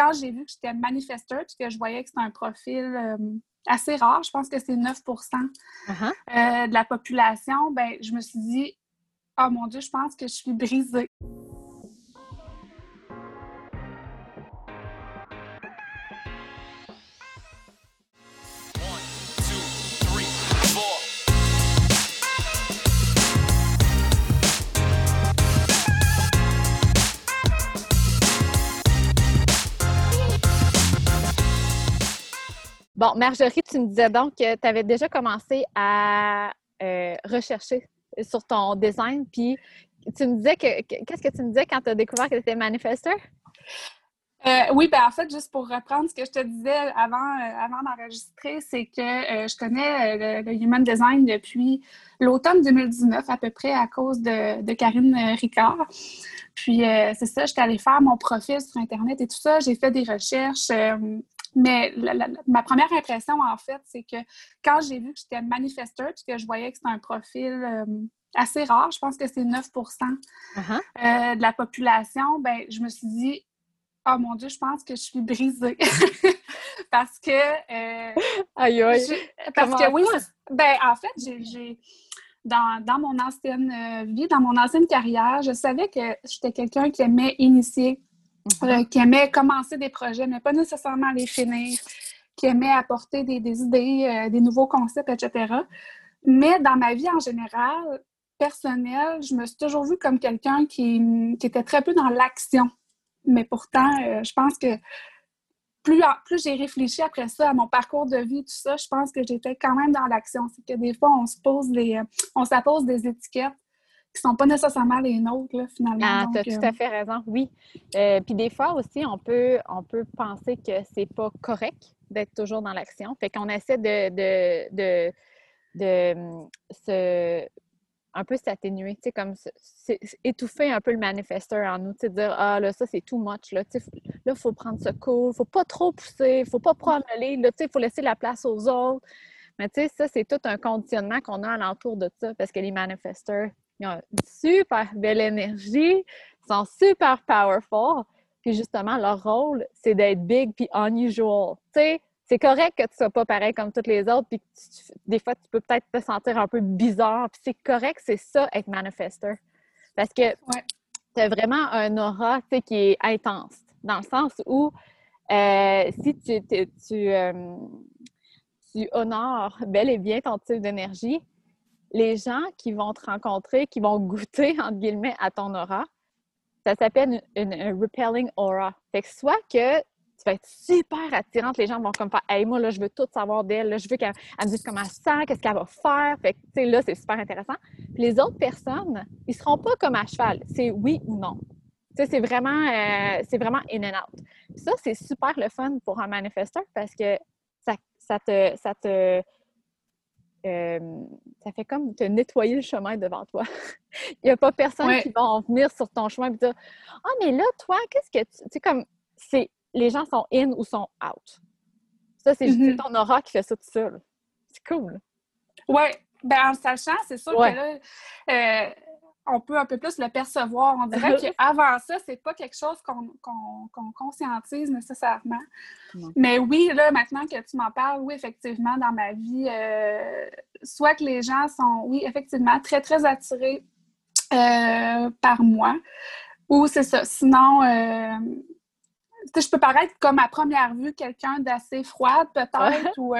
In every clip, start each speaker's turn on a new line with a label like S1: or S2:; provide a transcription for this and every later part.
S1: quand j'ai vu que j'étais manifesteur puis que je voyais que c'était un profil euh, assez rare, je pense que c'est 9 uh-huh. de la population, ben je me suis dit, oh mon Dieu, je pense que je suis brisée.
S2: Bon, Marjorie, tu me disais donc que tu avais déjà commencé à euh, rechercher sur ton design, puis tu me disais que qu'est-ce que tu me disais quand tu as découvert que tu étais manifesteur?
S1: Euh, oui, ben en fait, juste pour reprendre ce que je te disais avant, euh, avant d'enregistrer, c'est que je connais le, Human Design depuis l'automne 2019 à peu près à cause de, Karine Ricard. Puis c'est ça, j'étais allée faire mon profil sur Internet et tout ça. J'ai fait des recherches mais ma première impression, en fait, c'est que quand j'ai vu que j'étais manifesteur puis que je voyais que c'était un profil euh, assez rare, je pense que c'est 9 uh-huh. euh, de la population, ben, je me suis dit, oh mon Dieu, je pense que je suis brisée. parce que. Euh,
S2: aïe, aïe.
S1: parce que oui, ben, en fait, j'ai. Dans, dans, mon ancienne vie, dans mon ancienne carrière, je savais que j'étais quelqu'un qui aimait initier euh, qui aimait commencer des projets, mais pas nécessairement les finir, qui aimait apporter des, idées, euh, des nouveaux concepts, etc. Mais dans ma vie en général, personnelle, je me suis toujours vue comme quelqu'un qui, était très peu dans l'action. Mais pourtant, euh, je pense que plus, j'ai réfléchi après ça à mon parcours de vie, tout ça, je pense que j'étais quand même dans l'action. C'est que des fois, on se pose des, on s'impose des étiquettes qui sont pas nécessairement les nôtres, là, finalement.
S2: Ah, tu as tout à euh, fait raison, oui. Euh, puis des fois aussi, on peut, on peut penser que c'est pas correct d'être toujours dans l'action. Fait qu'on essaie de, de, de, de hum, se un peu s'atténuer, tu sais, comme étouffer un peu le manifesteur en nous, tu sais, dire Ah, là, ça, c'est too much, là, tu sais, là, il faut prendre ce il faut pas trop pousser, il faut pas promener, là, tu sais, il faut laisser la place aux autres. Mais tu sais, ça, c'est tout un conditionnement qu'on a alentour de ça, parce que les manifesteurs, ils ont une super belle énergie, sont super powerful. Puis justement, leur rôle, c'est d'être big puis unusual. Tu sais, c'est correct que tu sois pas pareil comme toutes les autres, puis des fois, tu peux peut-être te sentir un peu bizarre. Puis c'est correct, c'est ça, être manifesteur. Parce que tu as vraiment un aura, tu sais, qui est intense. Dans le sens où, euh, si tu, tu, euh, tu honores bel et bien ton type d'énergie, les gens qui vont te rencontrer, qui vont goûter, entre guillemets, à ton aura, ça s'appelle une, repelling aura. Fait que soit que tu vas être super attirante, les gens vont comme faire Hey, moi, là, je veux tout savoir d'elle, je veux qu'elle me dise comment elle se sent, qu'est-ce qu'elle va faire. Fait que, tu sais, là, c'est super intéressant. Puis les autres personnes, ils seront pas comme à cheval. C'est oui ou non. Tu sais, c'est vraiment, euh, c'est vraiment in and out. ça, c'est super le fun pour un manifesteur parce que ça, ça te, ça te euh, ça fait comme te nettoyer le chemin devant toi. Il n'y a pas personne qui va venir sur ton chemin et dire Ah, mais là, toi, qu'est-ce que tu. Tu sais, comme c'est les gens sont in ou sont out. Ça, c'est juste mm-hmm. ton aura qui fait ça tout seul. C'est cool.
S1: Oui, ben en sachant, c'est sûr que là, euh, on peut un peu plus le percevoir. On dirait qu'avant ça, c'est pas quelque chose qu'on conscientise nécessairement. Mais oui, là, maintenant que tu m'en parles, oui, effectivement, dans ma vie, euh, soit que les gens sont, oui, effectivement, très, très attirés euh, par moi, ou c'est ça. Sinon, euh, je peux paraître comme à première vue quelqu'un d'assez froide peut-être, ou,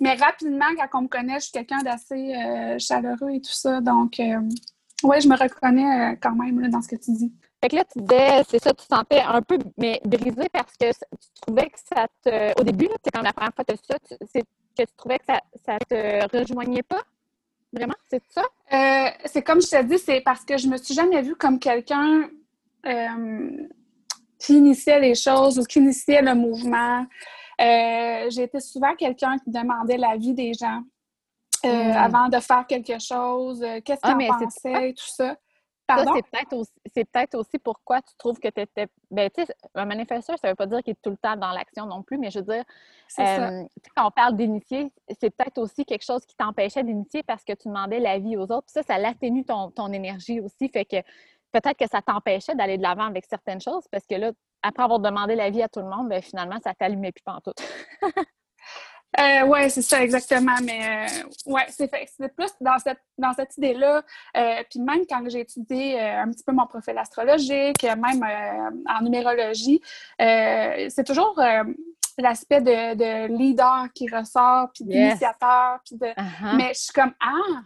S1: mais rapidement, quand on me connaît, je suis quelqu'un d'assez chaleureux et tout ça. Donc, oui, je me reconnais euh, quand même dans ce que tu dis.
S2: Fait que là, tu disais, c'est ça, tu te sentais un peu mais brisé parce que tu trouvais que ça te. Au début, c'est quand la première fois que tu ça, c'est que tu trouvais que ça, ça te rejoignait pas? Vraiment? C'est ça?
S1: Euh, c'est comme je t'ai dit, c'est parce que je me suis jamais vue comme quelqu'un euh, qui initiait les choses ou qui initiait le mouvement. J'ai été souvent quelqu'un qui demandait l'avis des gens. Euh, hmm. avant de faire quelque chose, euh, qu'est-ce ah, qu'on pensait, tout ça?
S2: Pardon? c'est peut-être aussi, pourquoi tu trouves que tu étais. Ben, tu sais, un manifesteur, ça ne veut pas dire qu'il est tout le temps dans l'action non plus, mais je veux dire, euh, quand on parle d'initier, c'est peut-être aussi quelque chose qui t'empêchait d'initier parce que tu demandais l'avis aux autres. Puis ça, ça l'atténue ton, ton énergie aussi. Fait que peut-être que ça t'empêchait d'aller de l'avant avec certaines choses parce que là, après avoir demandé l'avis à tout le monde, ben, finalement, ça t'allumait plus pantoute.
S1: Euh, oui, c'est ça, exactement. Mais euh, ouais, c'est plus dans cette, dans cette idée-là. Euh, puis même quand j'ai étudié euh, un petit peu mon profil astrologique, même en numérologie, c'est toujours l'aspect de, de, leader qui ressort, puis d'initiateur. Puis de... Uh-huh. Mais je suis comme Ah!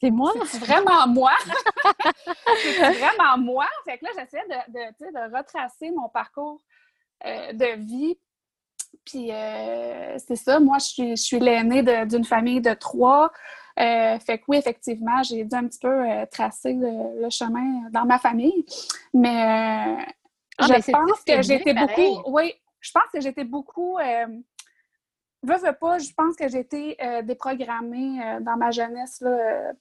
S2: C'est moi?
S1: C'est vraiment moi? c'est vraiment moi? Fait que là, j'essayais de, de, de retracer mon parcours de vie puis euh, c'est ça, moi, je suis, je suis l'aînée d'une famille de trois. Euh, fait que oui, effectivement, j'ai dû un petit peu euh, tracer le, chemin dans ma famille. Mais ah, je pense que j'étais beaucoup. Oui, je pense que j'étais beaucoup. veux, veux pas, je pense que j'ai été déprogrammée dans ma jeunesse là,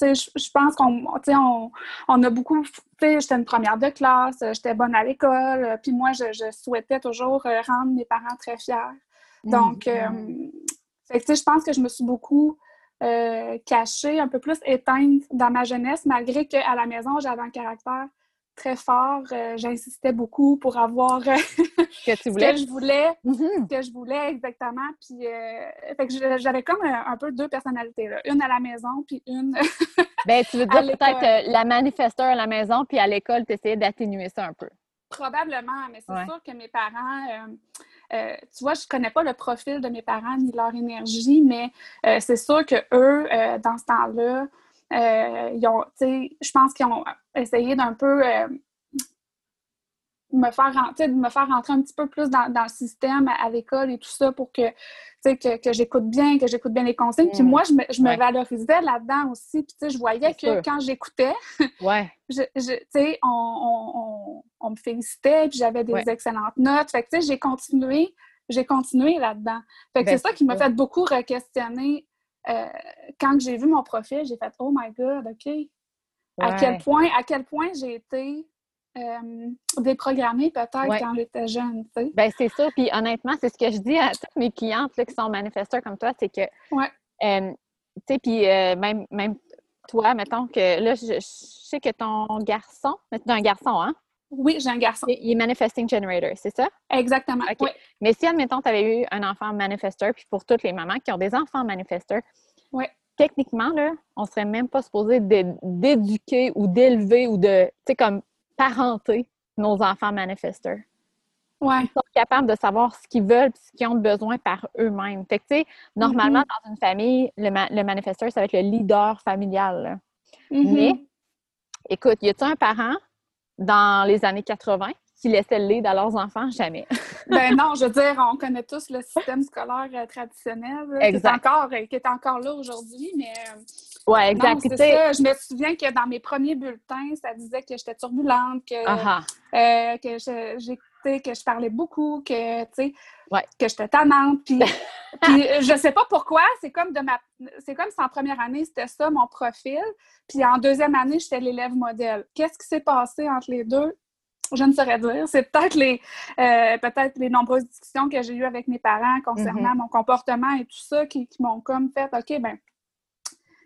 S1: je pense qu'on on, on, a beaucoup. J'étais une première de classe, j'étais bonne à l'école, euh, puis moi, je, souhaitais toujours euh, rendre mes parents très fiers. Donc, mm-hmm. euh, je pense que je me suis beaucoup cachée, un peu plus éteinte dans ma jeunesse, malgré qu'à la maison, j'avais un caractère très fort. Euh, j'insistais beaucoup pour avoir euh,
S2: que tu voulais.
S1: que je voulais, mm-hmm. que je voulais exactement. Puis, euh, j'avais comme un, peu deux personnalités, là. une à la maison, puis une.
S2: ben, tu veux dire peut-être la manifesteur à la maison, puis à l'école, tu essayais d'atténuer ça un peu.
S1: Probablement, mais c'est sûr que mes parents. tu vois, je connais pas le profil de mes parents ni leur énergie, mais c'est sûr que eux, dans ce temps-là, euh, je pense qu'ils ont essayé d'un peu euh, me faire rentrer, me faire rentrer un petit peu plus dans, le système à, l'école et tout ça pour que, que, que j'écoute bien, que j'écoute bien les consignes. Puis mm. moi, je me, je me valorisais là-dedans aussi. Puis je voyais que quand j'écoutais,
S2: ouais.
S1: je, on, on, on, me félicitait, puis j'avais des excellentes notes. Fait que j'ai continué, j'ai continué là-dedans. Fait que ben, c'est ça qui m'a fait beaucoup re-questionner euh, quand j'ai vu mon profil, j'ai fait Oh my God, OK. À quel point, à quel point j'ai été euh, déprogrammée peut-être quand j'étais jeune.
S2: Ben, c'est ça. Puis honnêtement, c'est ce que je dis à toutes mes clientes là, qui sont manifesteurs comme toi, c'est que
S1: ouais.
S2: Euh, tu sais, puis même, même toi, mettons que là, je, sais que ton garçon, tu un garçon, hein?
S1: Oui, j'ai un garçon.
S2: Il est manifesting generator, c'est ça?
S1: Exactement.
S2: Mais si, admettons, tu avais eu un enfant manifesteur, puis pour toutes les mamans qui ont des enfants manifesteurs, techniquement, là, on serait même pas supposé d'éduquer ou d'élever ou de, tu sais, comme parenter nos enfants manifesteurs.
S1: Ouais. Ils
S2: sont capables de savoir ce qu'ils veulent et ce qu'ils ont besoin par eux-mêmes. Fait que, tu sais, normalement, mm-hmm. dans une famille, le, manifesteur, ça va être le leader familial. Mm-hmm. Mais, écoute, y a-t-il un parent dans les années 80 qui laissaient le lead à leurs enfants? Jamais.
S1: ben non, je veux dire, on connaît tous le système scolaire euh, traditionnel qui est, encore, euh, qui est encore là aujourd'hui, mais... Euh,
S2: oui, exact.
S1: Je me souviens que dans mes premiers bulletins, ça disait que j'étais turbulente, que, que j'écoutais, que je parlais beaucoup, que, tu sais, que j'étais tannante. Puis, puis je sais pas pourquoi, c'est comme de ma c'est comme si en première année, c'était ça mon profil. Puis en deuxième année, j'étais l'élève modèle. Qu'est-ce qui s'est passé entre les deux? je ne saurais dire. C'est peut-être les, euh, peut-être les nombreuses discussions que j'ai eues avec mes parents concernant mm-hmm. mon comportement et tout ça qui, m'ont comme fait OK, ben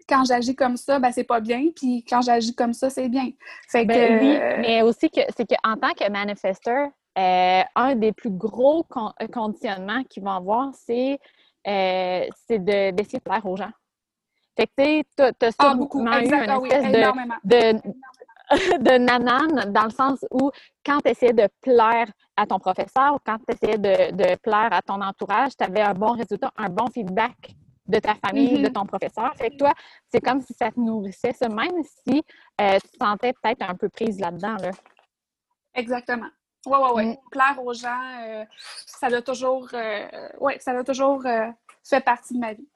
S1: quand j'agis comme ça, ben c'est pas bien, puis quand j'agis comme ça, c'est bien.
S2: Fait ben que, oui, mais aussi que c'est qu'en tant que manifesteur, euh, un des plus gros conditionnements qu'ils vont avoir, c'est euh, d'essayer de plaire aux gens. Fait que tu as, as
S1: ah, beaucoup. eu une
S2: ah espèce de, de nanane dans le sens où quand tu essayais de plaire à ton professeur ou quand tu essayais de, plaire à ton entourage, tu avais un bon résultat, un bon feedback de ta famille, de mm-hmm. ton professeur. Fait que toi, c'est comme si ça te nourrissait ça, même si euh, tu te sentais peut-être un peu prise là-dedans. Là.
S1: Exactement. Oui, oui, oui. Plaire aux gens, euh, ça a toujours, euh, ouais, ça a toujours fait partie de ma vie.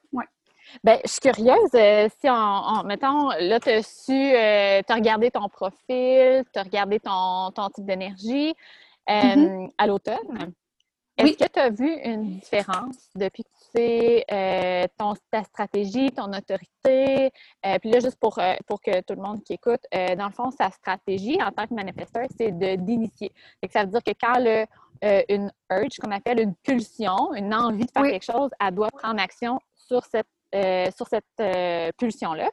S2: Bien, je suis curieuse. Euh, si on, mettons, là, tu as su, euh, tu as regardé ton profil, tu as regardé ton, ton type d'énergie euh, mm-hmm. à l'automne. Est-ce que tu as vu une différence depuis que tu sais ton, ta stratégie, ton autorité? puis là, juste pour, pour que tout le monde qui écoute, dans le fond, sa stratégie en tant que manifesteur, c'est d'initier. Ça veut dire que quand le, une urge, qu'on appelle une pulsion, une envie de faire quelque chose, elle doit prendre action sur cette euh, sur cette euh, pulsion-là.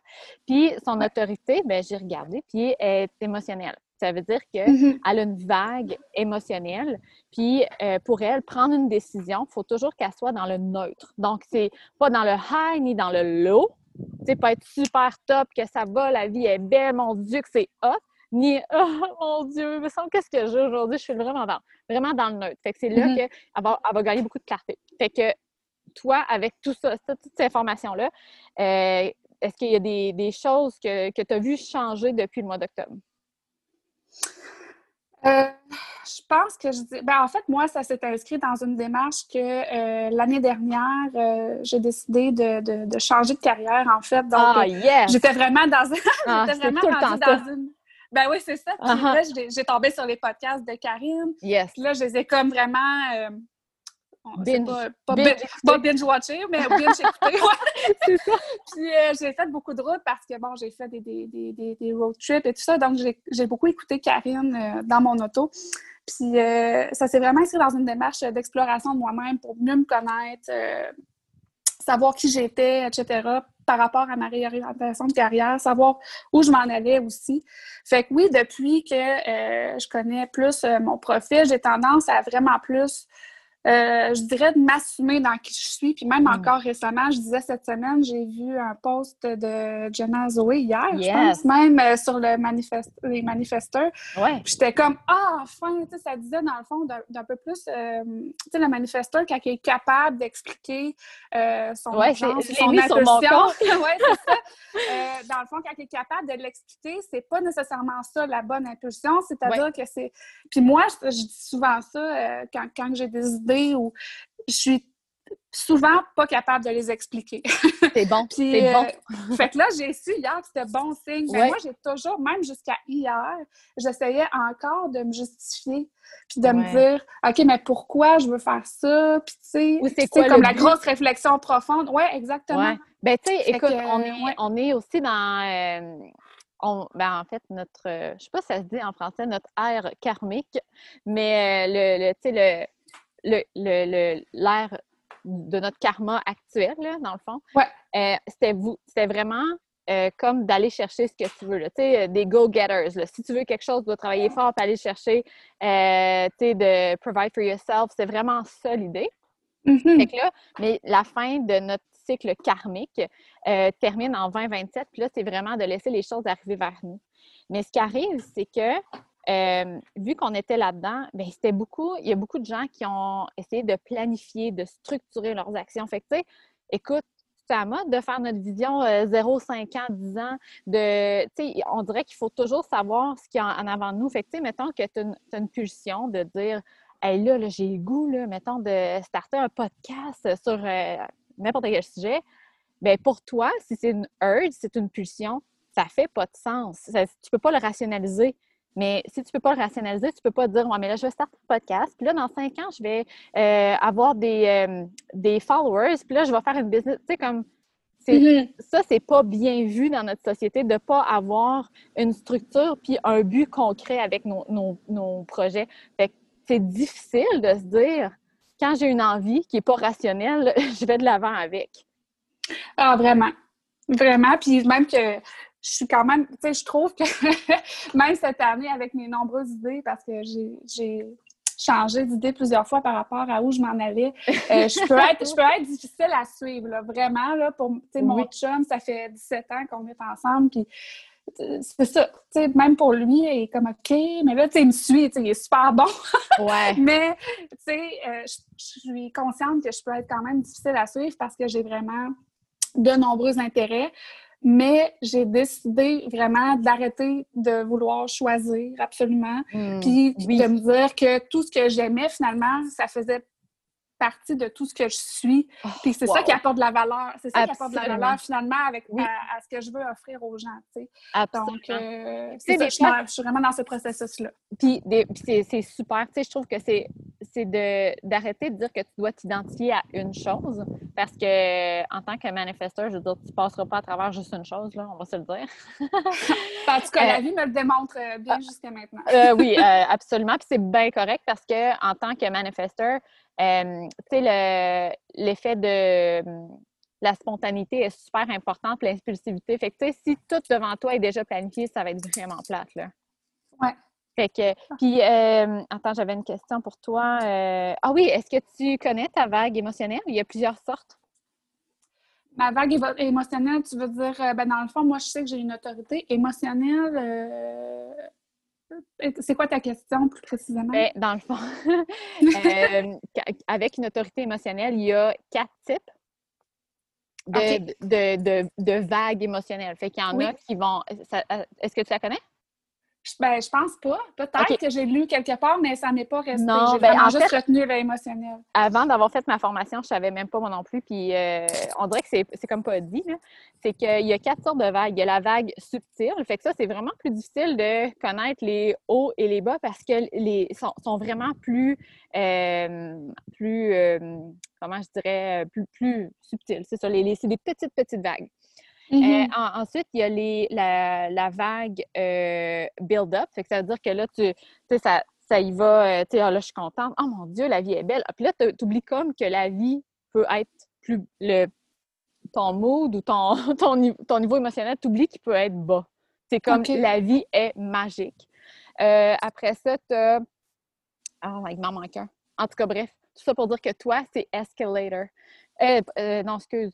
S2: Puis son autorité, ben, j'ai regardé, puis elle est émotionnelle. Ça veut dire qu'elle
S1: Mhm.
S2: a une vague émotionnelle. Puis euh, pour elle, prendre une décision, il faut toujours qu'elle soit dans le neutre. Donc, c'est pas dans le high ni dans le low. Tu sais, pas être super top, que ça va, la vie est belle, mon Dieu, que c'est hot. Ni, oh mon Dieu, il me semble qu'est-ce que j'ai aujourd'hui, je suis vraiment dans, vraiment dans le neutre. Fait que c'est là
S1: Mhm.
S2: qu'elle va, elle va gagner beaucoup de clarté. Fait que toi, avec tout ça, ça- toutes ces informations-là, euh, est-ce qu'il y a des, des choses que, que tu as vues changer depuis le mois d'octobre?
S1: Euh, je pense que je dis. Ben, en fait, moi, ça s'est inscrit dans une démarche que euh, l'année dernière, euh, j'ai décidé de, de- de changer de carrière, en fait. Donc,
S2: ah, yes!
S1: j'étais vraiment dans,
S2: Ah,
S1: j'étais vraiment
S2: tout le temps ça.
S1: dans une. Ben oui, c'est ça. Puis
S2: Ah-ha.
S1: là, j'ai j'ai tombé sur les podcasts de Karine.
S2: Yes.
S1: Puis là, je les ai comme vraiment.
S2: Binge.
S1: Pas, pas,
S2: Binge
S1: binge-watcher, mais binge écouter. ouais.
S2: C'est ça.
S1: Puis euh, j'ai fait beaucoup de routes parce que, bon, j'ai fait des, des, des, des, des road trips et tout ça. Donc, j'ai beaucoup écouté Karine euh, dans mon auto. Puis euh, ça s'est vraiment inscrit dans une démarche d'exploration de moi-même pour mieux me connaître, savoir qui j'étais, etc., par rapport à ma réorientation de carrière, savoir où je m'en allais aussi. Fait que oui, depuis que je connais plus mon profil, j'ai tendance à vraiment plus, euh, je dirais, de m'assumer dans qui je suis. Puis même
S2: Mm.
S1: encore récemment, je disais cette semaine, j'ai vu un post de Jenna Zoé hier, je pense, même euh, sur le manifeste, les manifesteurs.
S2: Ouais.
S1: J'étais comme, ah, enfin, tu sais, ça disait dans le fond d'un peu plus, euh, tu sais, le manifesteur, quand il est capable d'expliquer son
S2: Ouais,
S1: urgence, son
S2: compte.
S1: ouais, c'est ça. Dans le fond, quand il est capable de l'expliquer, c'est pas nécessairement ça la bonne impulsion, c'est-à-dire que c'est. Puis moi, je, je dis souvent ça quand, quand j'ai des idées où je suis souvent pas capable de les expliquer.
S2: C'est bon. C'est bon.
S1: euh, fait que là, j'ai su hier que c'était bon signe. Mais
S2: Ouais.
S1: moi, j'ai toujours, même jusqu'à hier, j'essayais encore de me justifier, puis de me dire, OK, mais pourquoi je veux faire ça? Puis, tu sais,
S2: Ou c'est
S1: comme la
S2: but?
S1: grosse réflexion profonde. Ouais, exactement.
S2: Ouais. Ben, tu sais, écoute,
S1: que,
S2: on, est, on est aussi dans. euh, on, ben, en fait, notre. euh, je sais pas si ça se dit en français, notre ère karmique, mais euh, le, le, tu sais, le, le, le, le- de notre karma actuel, là, dans le fond.
S1: Ouais.
S2: euh, c'était, vous, c'était vraiment. euh, comme d'aller chercher ce que tu veux, là. Euh, des go-getters. Si tu veux quelque chose, tu dois travailler fort pour aller chercher, euh, de provide for yourself. C'est vraiment ça l'idée.
S1: Mhm.
S2: Là, mais la fin de notre cycle karmique termine en 2027, puis là, c'est vraiment de laisser les choses arriver vers nous. Mais ce qui arrive, c'est que euh, vu qu'on était là-dedans, ben c'était beaucoup, il y a beaucoup de gens qui ont essayé de planifier, de structurer leurs actions. Fait que, écoute, c'est à mode de faire notre vision euh, 0, 5 ans, 10 ans. De, on dirait qu'il faut toujours savoir ce qu'il y a en avant de nous. Fait que, mettons que tu as, une pulsion de dire Hey, là, j'ai le goût, là, mettons, de starter un podcast sur euh, n'importe quel sujet. Bien, pour toi, si c'est une urge, c'est une pulsion, ça fait pas de sens. Ça- tu peux pas le rationaliser. Mais si tu peux pas le rationaliser, tu peux pas dire, ouais, mais là, je vais starter un podcast, puis là, dans cinq ans, je vais euh, avoir des, euh, des followers, puis là, je vais faire une business. Tu sais, comme, c'est,
S1: Mhm.
S2: ça, c'est pas bien vu dans notre société de pas avoir une structure puis un but concret avec nos, nos- nos projets. Fait que c'est difficile de se dire, quand j'ai une envie qui est pas rationnelle, je vais de l'avant avec.
S1: Ah, vraiment. Vraiment. Puis même que je suis quand même, tu sais, je trouve que même cette année, avec mes nombreuses idées, parce que j'ai- changé d'idée plusieurs fois par rapport à où je m'en allais, euh, je, peux être, je peux être difficile à suivre, là, vraiment. Là, pour, tu sais, mon chum, ça fait 17 ans qu'on est ensemble, puis euh, c'est ça. Tu sais, même pour lui, il est comme OK, mais là, tu sais, il me suit, tu sais, il est super bon.
S2: Ouais.
S1: Mais, tu sais, euh, je je suis consciente que je peux être quand même difficile à suivre parce que j'ai vraiment de nombreux intérêts. Mais j'ai décidé vraiment d'arrêter de vouloir choisir absolument.
S2: Hmm.
S1: Puis
S2: oui.
S1: de me dire que tout ce que j'aimais, finalement, ça faisait partie de tout ce que je suis. Puis c'est ça qui apporte de la valeur. C'est ça qui apporte de la valeur, finalement, avec,
S2: Oui.
S1: à, à ce que je veux offrir aux gens, tu sais.
S2: Absolument.
S1: Donc, euh, ça,
S2: des
S1: je, suis je vraiment dans ce processus-là.
S2: Puis, c'est, super. Je trouve que c'est, c'est de, d'arrêter de dire que tu dois t'identifier à une chose. Parce que, en tant que manifesteur, je veux dire, tu passeras pas à travers juste une chose, là, on va se le dire.
S1: En tout cas,
S2: Euh,
S1: la vie me le démontre euh, bien jusqu'à maintenant.
S2: Euh, oui, euh, absolument. Puis c'est bien correct parce que en tant que manifesteur, euh, tu sais, le- l'effet de hum, la spontanéité est super important, puis l'impulsivité. Fait que, tu sais, si tout devant toi est déjà planifié, ça va être vraiment plate, là.
S1: Ouais.
S2: Fait que, puis, euh, attends, j'avais une question pour toi. Euh, ah oui, est-ce que tu connais ta vague émotionnelle? Il y a plusieurs sortes.
S1: Ma vague émotionnelle, tu veux dire, ben dans le fond, moi, je sais que j'ai une autorité émotionnelle. C'est quoi ta question plus précisément?
S2: Ben, dans le fond, avec une autorité émotionnelle, il y a quatre types de, de, vagues émotionnelles. Fait qu'il y en a qui vont. Est-ce que tu la connais?
S1: Ben, je pense pas. Peut-être que j'ai lu quelque part, mais ça m'est pas resté. Non, j'ai ben, vraiment juste retenu l'émotionnel.
S2: Avant d'avoir fait ma formation, je savais même pas moi non plus. Puis euh, on dirait que c'est comme pas dit. C'est qu'il y a quatre sortes de vagues. Il y a la vague subtile. Fait que ça, c'est vraiment plus difficile de connaître les hauts et les bas parce que les sont, vraiment plus, euh, plus euh, comment je dirais, plus, plus subtils. C'est ça. c'est des petites, petites vagues. Euh, mm-hmm. ensuite, il y a les, la, vague euh, build-up. Ça veut dire que là, tu sais, ça, ça y va, euh, tu sais, ah, là, je suis contente. Oh mon Dieu, la vie est belle. Puis là, tu oublies comme que la vie peut être plus. Le, ton mood ou ton, ton, ton niveau émotionnel, tu oublies qu'il peut être bas. C'est comme la vie est magique. après ça, tu as. Oh, il m'en manque un. En tout cas, bref, tout ça pour dire que toi, c'est escalator. non, excuse.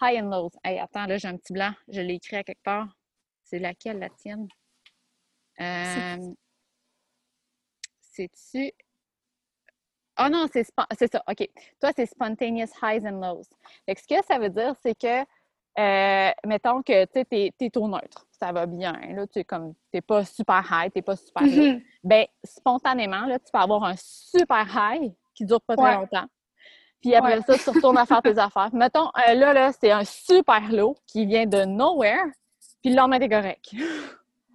S2: High and lows. Hey, attends, là, j'ai un petit blanc. Je l'ai écrit à quelque part. C'est laquelle, la tienne? Euh, C'est-tu? Oh non, c'est ça. OK. Toi, c'est spontaneous highs and lows. Fait ce que ça veut dire, c'est que, euh, mettons que tu es, es, au neutre. Ça va bien. Là, tu n'es pas super high, tu n'es pas super low. Mm-hmm. Ben, spontanément, là, tu peux avoir un super high qui dure pas très longtemps. Puis après ça, tu retournes à faire tes affaires. Mettons, euh, là, là, c'est un super lot qui vient de nowhere, puis le lendemain, t'es correct.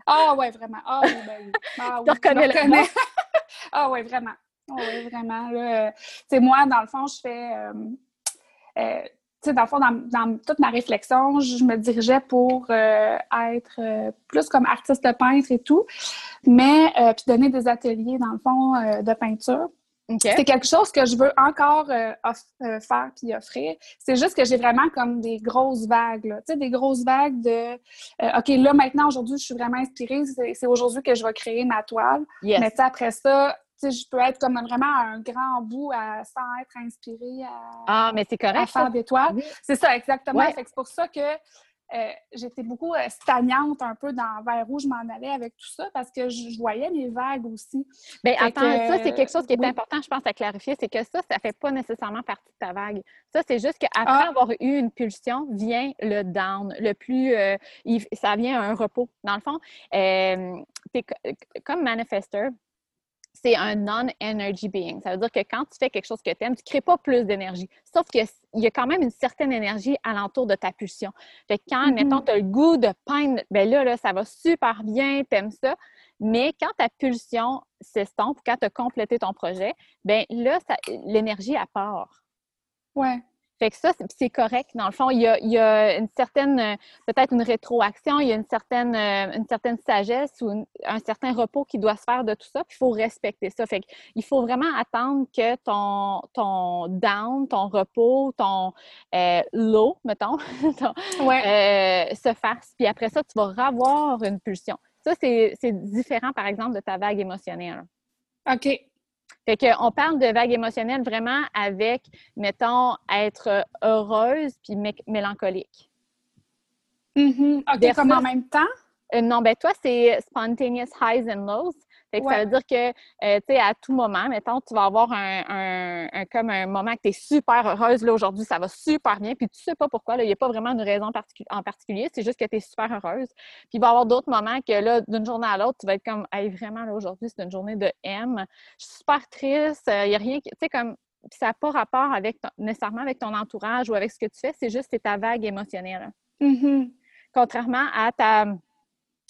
S1: Ah ouais, vraiment. Ah oui, ben oui. Ah,
S2: tu reconnais le
S1: Ah ouais, vraiment. Ah oui, vraiment. Tu sais, moi, dans le fond, je fais... Euh, euh, tu sais, dans le fond, dans, toute ma réflexion, je me dirigeais pour être plus comme artiste peintre et tout, mais puis donner des ateliers, dans le fond, de peinture. C'est quelque chose que je veux encore euh, euh, faire puis offrir. C'est juste que j'ai vraiment comme des grosses vagues, tu sais, des grosses vagues de euh, OK, là, maintenant, aujourd'hui, je suis vraiment inspirée. C'est aujourd'hui que je vais créer ma toile. Mais tu sais, après ça, tu sais, je peux être comme vraiment un grand bout à, sans être inspirée à,
S2: ah, mais
S1: faire des toiles. C'est ça, exactement. C'est pour ça que euh, j'étais beaucoup euh, stagnante un peu dans vers où je m'en allais avec tout ça parce que je, voyais les vagues aussi.
S2: Bien, attends, ça, c'est quelque chose qui est important, je pense, à clarifier, c'est que ça, ça ne fait pas nécessairement partie de ta vague. Ça, c'est juste qu'après ah. avoir eu une pulsion, vient le down, le plus, euh, ça vient un repos. Dans le fond, comme manifester, c'est un non-energy being. Ça veut dire que quand tu fais quelque chose que tu aimes, tu ne crées pas plus d'énergie. Sauf qu'il y a quand même une certaine énergie alentour de ta pulsion. Fait que quand, mettons, mm-hmm. tu as le goût de peindre, ben là, là, ça va super bien, tu aimes ça. Mais quand ta pulsion s'estompe, quand tu as complété ton projet, ben là, l'énergie, à part.
S1: Ouais.
S2: Fait que ça, c'est correct. Dans le fond, il y a, une certaine, euh, peut-être une rétroaction, il y a une certaine, euh, une certaine sagesse ou un certain repos qui doit se faire de tout ça. Puis il faut respecter ça. Fait il faut vraiment attendre que ton, ton down, ton repos, ton euh, low, mettons, se fasse. Puis après ça, tu vas revoir une pulsion. Ça, c'est différent, par exemple, de ta vague émotionnelle.
S1: OK.
S2: Fait qu'on parle de vague émotionnelle vraiment avec, mettons, être heureuse puis mélancolique.
S1: Mm-hmm. OK, comme en même temps?
S2: Euh, non, ben toi, c'est spontaneous highs and lows. Fait que ça veut dire que, euh, tu sais, à tout moment, mettons, tu vas avoir un, comme un moment que tu es super heureuse, là, aujourd'hui, ça va super bien, puis tu sais pas pourquoi, il n'y a pas vraiment une raison en particulier, c'est juste que tu es super heureuse. Puis il va y avoir d'autres moments que, là, d'une journée à l'autre, tu vas être comme, hey, vraiment, là, aujourd'hui, c'est une journée de M, je suis super triste, il euh, n'y a rien, tu sais, comme, ça n'a pas rapport avec nécessairement avec ton entourage ou avec ce que tu fais, c'est juste c'est ta vague émotionnelle.
S1: Mm-hmm.
S2: Contrairement à ta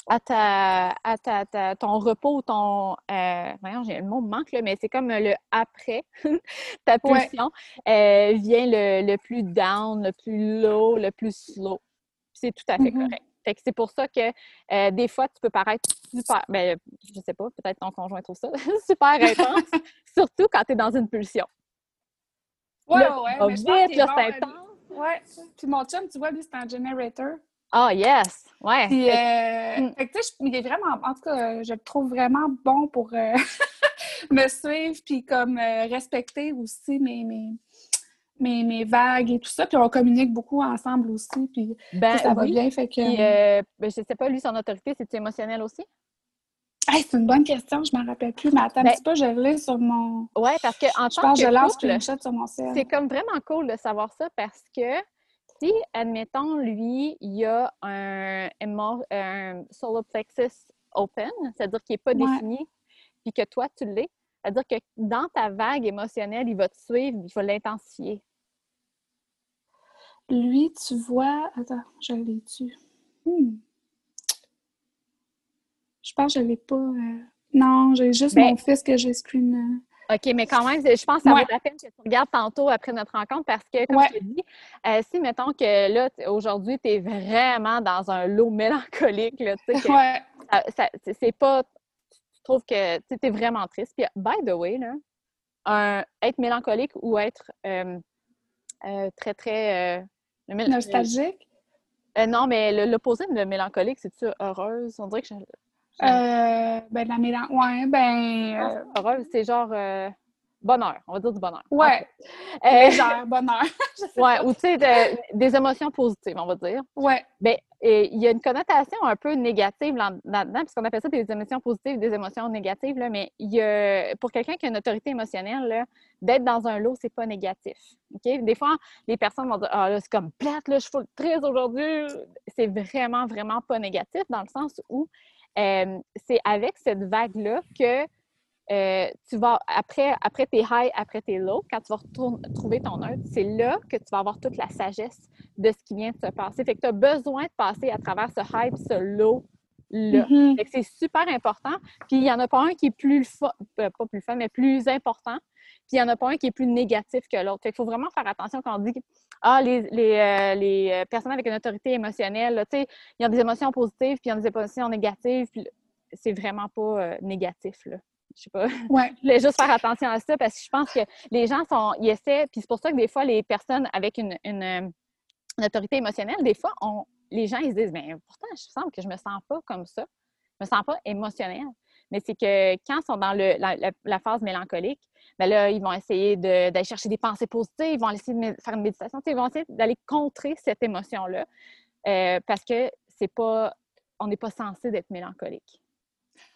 S2: à, ta, à ta, ton repos, ton. Euh, voyons, j'ai le mot manque, là, mais c'est comme le après ta pulsion euh, vient le, plus down, le plus low, le plus slow. C'est tout à fait mm-hmm. correct. Fait que c'est pour ça que euh, des fois, tu peux paraître super. Ben, je sais pas, peut-être ton conjoint trouve ça super intense, surtout quand tu es dans une pulsion.
S1: Ouais, ouais, mais vite, là, c'est intense. Ouais. Puis mon chum, tu vois, lui, c'est un generator.
S2: Ah, yes! Ouais.
S1: Puis, euh, mm. fait que, sais, il est vraiment, en tout cas, je le trouve vraiment bon pour euh, me suivre, puis comme euh, respecter aussi mes, mes, mes, mes, vagues et tout ça. Puis on communique beaucoup ensemble aussi, puis ben, ça va bien. Fait que... Puis,
S2: ben, je sais pas, lui, son autorité, c'est émotionnel aussi?
S1: c'est une bonne question, je ne m'en rappelle plus, mais attends un ben petit peu, je l'ai sur mon.
S2: Oui, parce que en
S1: tant que. Je lance couple, sur mon
S2: C'est comme vraiment cool de savoir ça parce que si, admettons, lui, il y a un, un solar plexus open, c'est-à-dire qu'il n'est pas défini, puis que toi, tu l'es, c'est-à-dire que dans ta vague émotionnelle, il va te suivre, il va l'intensifier.
S1: Lui, tu vois. Attends, je l'ai tu hmm. Je pense que je l'ai pas. Euh, non, j'ai juste ben mon fils que j'ai screen.
S2: OK, mais quand même, je pense que ça vaut la peine que tu regardes tantôt après notre rencontre parce que, comme je te dis, euh, si, mettons que là, aujourd'hui, tu es vraiment dans un lot mélancolique, là, tu sais, ouais. c'est pas. Tu trouves que tu es vraiment triste. Puis, by the way, là, un, être mélancolique ou être euh, euh, très, très.
S1: Nostalgique?
S2: non, mais l'opposé de mélancolique, c'est-tu heureuse? On dirait que je,
S1: euh, ben, la mélange. Ouais, ben.
S2: Euh... c'est genre euh, bonheur. On va dire du bonheur.
S1: Ouais. Légère, bonheur.
S2: ouais, ou tu sais, des émotions positives, on va dire.
S1: Ouais.
S2: Ben, il y a une connotation un peu négative là-dedans, puisqu'on appelle ça des émotions positives, des émotions négatives, là, mais il y a, pour quelqu'un qui a une autorité émotionnelle, d'être dans un lot, c'est pas négatif. Des fois, les personnes vont dire Ah, là, c'est comme plate, là, je suis triste aujourd'hui. C'est vraiment, vraiment pas négatif dans le sens où euh, c'est avec cette vague-là que euh, tu vas, après, après tes highs, après tes lows, quand tu vas trouver ton neutre, c'est là que tu vas avoir toute la sagesse de ce qui vient de se passer. Fait que tu as besoin de passer à travers ce high ce low là. Mm-hmm. c'est super important. Puis il n'y en a pas un qui est plus fun, euh, pas plus fun, mais plus important. Puis il n'y en a pas un qui est plus négatif que l'autre. Fait qu'il faut vraiment faire attention quand on dit ah, les, les, euh, les euh, personnes avec une autorité émotionnelle, tu sais, ils ont des émotions positives, puis ils ont des émotions négatives, puis c'est vraiment pas euh, négatif, là. Je sais pas.
S1: Ouais.
S2: Je voulais juste faire attention à ça parce que je pense que les gens sont, ils essaient, puis c'est pour ça que des fois, les personnes avec une, une, autorité émotionnelle, des fois, on, les gens, ils se disent, mais pourtant, je sens que je me sens pas comme ça. Je me sens pas émotionnelle. Mais c'est que quand ils sont dans le, la, phase mélancolique, bien là, ils vont essayer d'aller chercher des pensées positives, ils vont essayer de faire une méditation, ils vont essayer d'aller contrer cette émotion-là euh, parce que c'est pas, on n'est pas censé d'être mélancolique.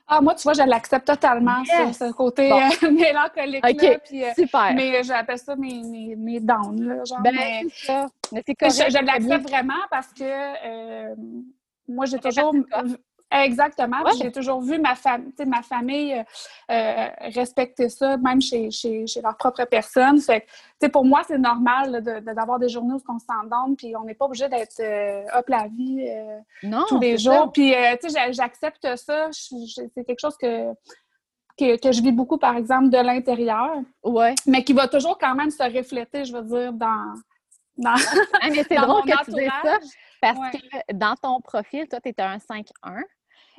S1: Ah, moi, tu vois, je l'accepte totalement, ce, côté euh, mélancolique.
S2: OK, puis, euh, super.
S1: Mais j'appelle ça mes, mes, mes downs, là, genre.
S2: Ben, mais, ça.
S1: Mais correct. Je, je l'accepte vraiment parce que moi, j'ai toujours Exactement. J'ai toujours vu ma, ma famille euh, euh, respecter ça, même chez, chez, chez leur propre personne. Fait pour moi, c'est normal d'avoir des journées où on s'endorme, puis on n'est pas obligé d'être euh, hop la vie tous les jours. Puis, j'accepte ça. C'est quelque chose que, que, je vis beaucoup, par exemple, de l'intérieur.
S2: Ouais.
S1: Mais qui va toujours quand même se refléter, je veux dire, dans. dans
S2: ah, mais c'est drôle que tu dises ça, parce que dans ton profil, toi, tu es un 5-1.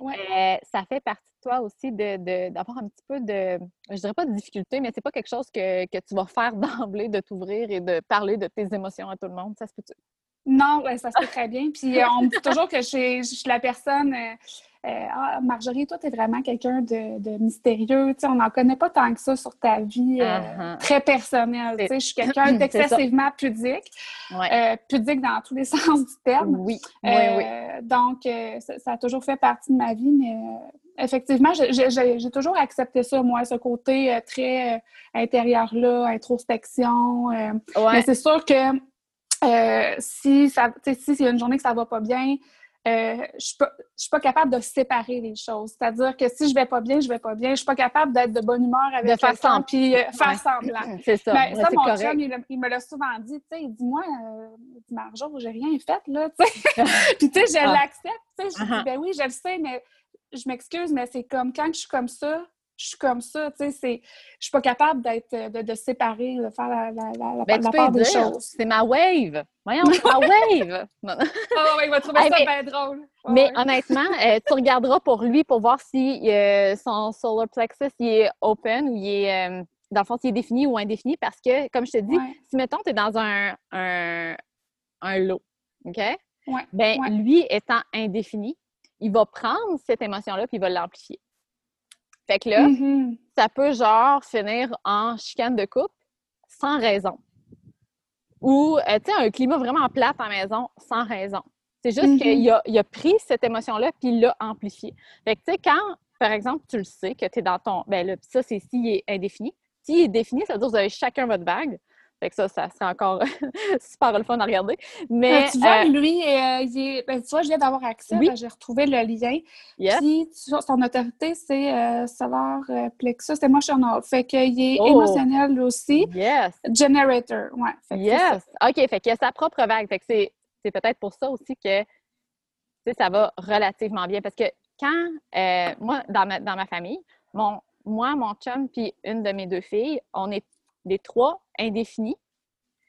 S2: Euh, ça fait partie de toi aussi d'avoir un petit peu de, je dirais pas de difficulté, mais c'est pas quelque chose que, tu vas faire d'emblée de t'ouvrir et de parler de tes émotions à tout le monde. Ça se peut-tu?
S1: Non, ça se fait très bien. Puis euh, on me dit toujours que je suis la personne. Euh, ah, Marjorie, toi, tu es vraiment quelqu'un de, mystérieux. on n'en connaît pas tant que ça sur ta vie uh-huh. très personnelle. Je suis quelqu'un d'excessivement pudique. pudique dans tous les sens du terme.
S2: Oui. oui,
S1: Donc, ça, a toujours fait partie de ma vie, mais effectivement, j'ai toujours accepté ça, moi, ce côté très intérieur-là, introspection. Mais c'est sûr que euh, si ça, si c'est une journée que ça va pas bien, euh, je ne suis pas capable de séparer les choses. C'est-à-dire que si je vais pas bien, je vais pas bien. Je suis pas capable d'être de bonne humeur avec
S2: de faire semblant.
S1: puis euh, faire semblant.
S2: C'est ça.
S1: Mais ça, mon chum, il, me l'a souvent dit. Tu sais, dis-moi, euh, dis Marjo, j'ai rien fait là. puis tu sais, je ah. l'accepte. Je dis uh-huh. ben oui, je le sais, mais je m'excuse, mais c'est comme quand je suis comme ça, je suis comme ça, tu sais, je suis pas capable d'être, de, de, séparer, de faire la, la, la,
S2: ben,
S1: part des choses.
S2: C'est ma wave! Voyons, c'est ma wave!
S1: oh, il va trouver ça bien drôle.
S2: mais honnêtement, euh, tu regarderas pour lui pour voir si euh, son solar plexus il est open ou il est, euh, dans le fond, s'il est défini ou indéfini parce que, comme je te dis, si, mettons, tu es dans un, un, un lot, OK? ben, lui étant indéfini, il va prendre cette émotion-là puis il va l'amplifier. Fait que là, mm-hmm. ça peut genre finir en chicane de couple sans raison. Ou, euh, tu sais, un climat vraiment plate en maison sans raison. C'est juste mm-hmm. qu'il a, il a, pris cette émotion-là puis il l'a amplifiée. Fait que, tu sais, quand, par exemple, tu le sais que tu es dans ton. Ben là, ça, c'est s'il est indéfini. S'il est défini, ça veut dire que vous avez chacun votre bague. Fait que ça, ça serait encore super le fun à regarder. Mais,
S1: euh, tu vois, euh, lui, euh, il est, ben, tu vois, je viens d'avoir accès. Oui. J'ai retrouvé le lien. Puis, son autorité, c'est Solar Plexus Emotional. Fait qu'il est oh. émotionnel aussi.
S2: Yes.
S1: Generator. Ouais.
S2: yes. OK. Fait qu'il a sa propre vague. Fait que c'est peut-être pour ça aussi que ça va relativement bien. Parce que quand, moi, dans ma, dans ma famille, mon, moi, mon chum, puis une de mes deux filles, on est des trois indéfinis.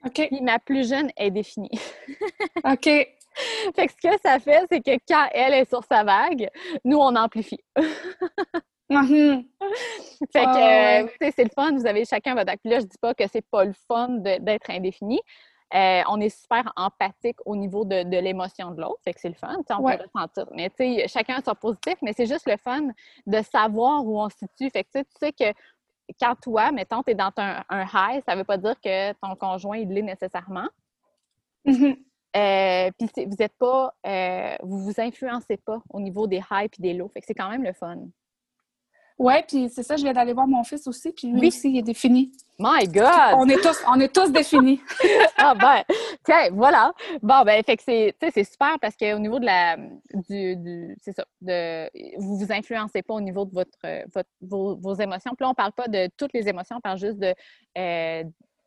S1: OK.
S2: Puis ma plus jeune est définie.
S1: OK.
S2: Fait que ce que ça fait, c'est que quand elle est sur sa vague, nous, on amplifie.
S1: Mm-hmm.
S2: Fait que, euh, c'est le fun, vous avez chacun votre vague. Puis là, je dis pas que c'est pas le fun d'être indéfini. Euh, on est super empathique au niveau de, l'émotion de l'autre, fait que c'est le fun, on peut ressentir. Mais tu sais, chacun a son positif, mais c'est juste le fun de savoir où on se situe. Fait que tu sais que quand toi, mettons, tu es dans un, high, ça ne veut pas dire que ton conjoint, il l'est nécessairement.
S1: Mm-hmm.
S2: Euh, puis vous êtes pas, euh, vous vous influencez pas au niveau des highs et des lows. Fait que c'est quand même le fun.
S1: Oui, puis c'est ça, je viens d'aller voir mon fils aussi, puis lui aussi, il est défini.
S2: My God!
S1: On est tous, on est tous définis.
S2: ah ben, tiens, voilà. Bon, ben, fait que c'est super parce qu'au niveau de la, du, c'est ça, de, vous vous influencez pas au niveau de votre, votre vos, émotions. Puis là, on parle pas de toutes les émotions, on parle juste de, euh,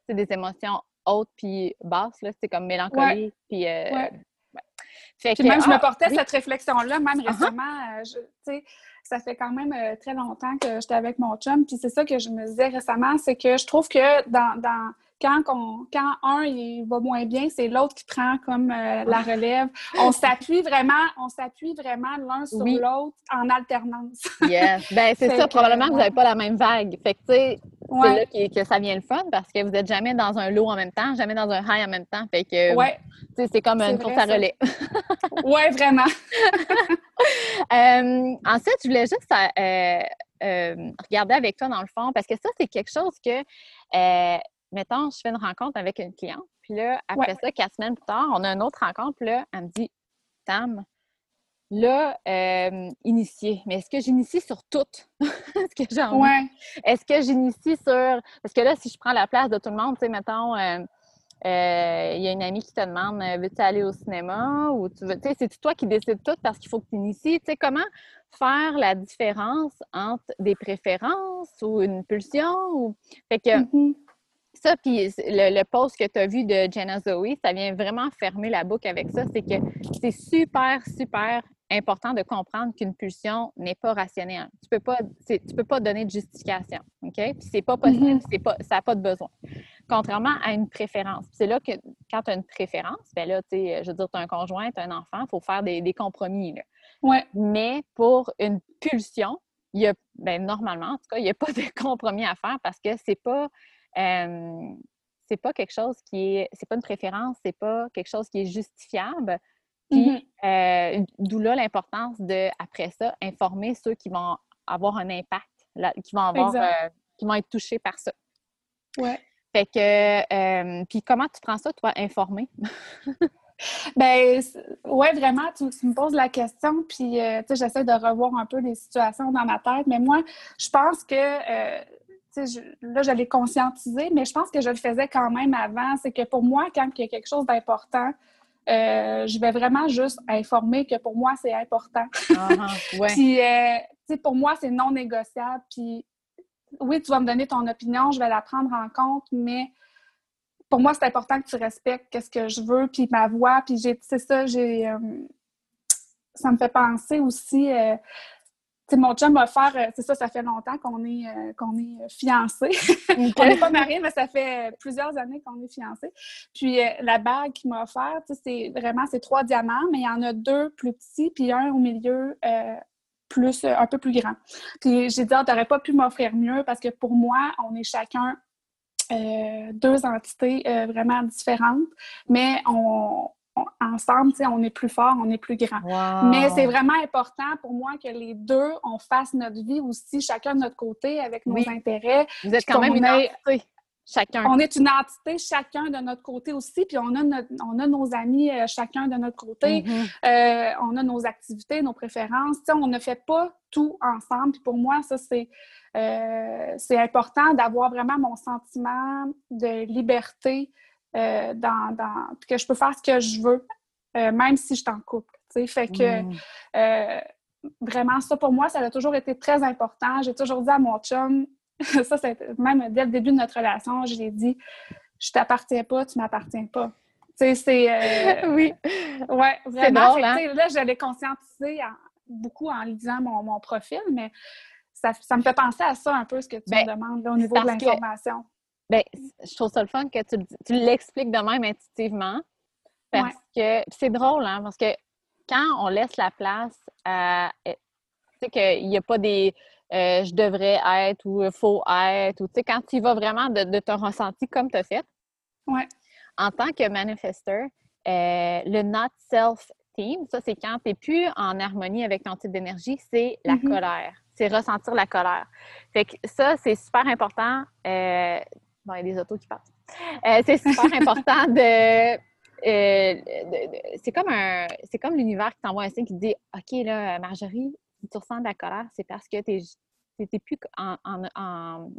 S2: des émotions hautes puis basses, là, c'est comme mélancolie, puis... Euh,
S1: fait que, même, je me ah, portais cette réflexion-là, même uh-huh. récemment, euh, tu sais, ça fait quand même euh, très longtemps que j'étais avec mon chum. Puis c'est ça que je me disais récemment, c'est que je trouve que dans, dans quand, quand un il va moins bien, c'est l'autre qui prend comme euh, la relève. On s'appuie vraiment, on s'appuie vraiment l'un sur l'autre en alternance.
S2: yes. Ben c'est ça, probablement que vous n'avez pas la même vague. Fait que tu sais, c'est là que, ça vient le fun parce que vous n'êtes jamais dans un low en même temps, jamais dans un high en même temps. Fait que
S1: ouais.
S2: c'est comme une course à relais.
S1: oui, vraiment.
S2: euh, ensuite, je voulais juste euh, euh, regarder avec toi dans le fond parce que ça, c'est quelque chose que mettons, je fais une rencontre avec une cliente, puis là, après ça, quatre semaines plus tard, on a une autre rencontre, puis là, elle me dit Tam, là, euh, initier. Mais est-ce que j'initie sur toutes? est-ce que j'ai envie? Est-ce que j'initie sur. Parce que là, si je prends la place de tout le monde, tu sais, mettons, euh, euh, il y a une amie qui te demande veux-tu aller au cinéma ou tu veux. Tu sais, c'est toi qui décides tout parce qu'il faut que tu inities. Tu sais, comment faire la différence entre des préférences ou une pulsion? Ou... Fait que. Mm-hmm. Ça, puis le, le, post que tu as vu de Jenna Zoe, ça vient vraiment fermer la boucle avec ça. C'est que c'est super, super important de comprendre qu'une pulsion n'est pas rationnelle. Tu peux pas, tu peux pas donner de justification, OK? Puis c'est pas possible, mm-hmm. c'est pas, ça n'a pas de besoin. Contrairement à une préférence. C'est là que quand tu as une préférence, ben là, tu sais, je veux dire, tu as un conjoint, tu as un enfant, il faut faire des, des compromis. Là.
S1: Ouais.
S2: Mais pour une pulsion, il y a, ben, normalement, en tout cas, il n'y a pas de compromis à faire parce que c'est pas euh, c'est pas quelque chose qui est, c'est pas une préférence, c'est pas quelque chose qui est justifiable. Puis, mm-hmm. euh, d'où là l'importance de, après ça, informer ceux qui vont avoir un impact, qui vont avoir, euh, qui vont être touchés par ça.
S1: Ouais.
S2: Fait que, puis comment tu prends ça, toi, informer?
S1: ben, ouais, vraiment, tu, me poses la question, puis, tu sais, j'essaie de revoir un peu les situations dans ma tête, mais moi, je pense que là, je l'ai conscientisé, mais je pense que je le faisais quand même avant. C'est que pour moi, quand il y a quelque chose d'important, euh, je vais vraiment juste informer que pour moi, c'est important.
S2: Uh
S1: puis, euh, pour moi, c'est non négociable. Puis, oui, tu vas me donner ton opinion, je vais la prendre en compte, mais pour moi, c'est important que tu respectes ce que je veux, puis ma voix. Puis, c'est ça, j'ai. Euh, ça me fait penser aussi mon chum va faire, euh, c'est ça, ça fait longtemps qu'on est, euh, qu'on est euh, fiancés. on n'est pas mariés, mais ça fait plusieurs années qu'on est fiancés. Puis la bague qu'il m'a offerte, c'est vraiment, c'est trois diamants, mais il y en a deux plus petits, puis un au milieu plus, un peu plus grand. Puis j'ai dit, ah, t'aurais pas pu m'offrir mieux parce que pour moi, on est chacun deux entités vraiment différentes, mais on, ensemble, on est plus fort, on est plus grand. Mais c'est vraiment important pour moi que les deux, on fasse notre vie aussi, chacun de notre côté, avec nos intérêts.
S2: Vous êtes quand même une entité, chacun.
S1: On est une entité, chacun de notre côté aussi, puis on a, on a nos amis, euh, chacun de notre côté. Mm-hmm. Euh, on a nos activités, nos préférences. on ne fait pas tout ensemble. Puis pour moi, ça, c'est euh, c'est important d'avoir vraiment mon sentiment de liberté euh, dans, que je peux faire ce que je veux, euh, même si je t'en couple. Fait que mm. vraiment, ça pour moi, ça a toujours été très important. J'ai toujours dit à mon chum, ça, c'est même dès le début de notre relation, je lui dit Je t'appartiens pas, tu m'appartiens pas. Tu sais, c'est.
S2: oui.
S1: Ouais, vraiment. Drôle, hein? Là, je l'ai conscientisé beaucoup en lisant mon, mon profil, mais ça, me fait penser à ça un peu, ce que tu me ben, demandes au niveau de l'information.
S2: Ben, je trouve ça le fun que tu, tu l'expliques de même intuitivement. Parce que c'est drôle, hein, parce que quand on laisse la place à. Eh, tu sais, qu'il n'y a pas des. Euh, je devrais être ou faut être, ou tu sais, quand tu vas vraiment de, de ton ressenti comme tu as fait.
S1: Ouais.
S2: En tant que manifesteur, euh, le not self team, ça, c'est quand tu n'es plus en harmonie avec ton type d'énergie, c'est la mm-hmm. colère c'est ressentir la colère. Fait que ça, c'est super important. Euh, bon, il y a des autos qui passent. Euh, c'est super important euh, de. c'est comme un c'est comme l'univers qui t'envoie un signe qui te dit OK, là, Marjorie, si tu ressens de la colère, c'est parce que tu n'es plus en,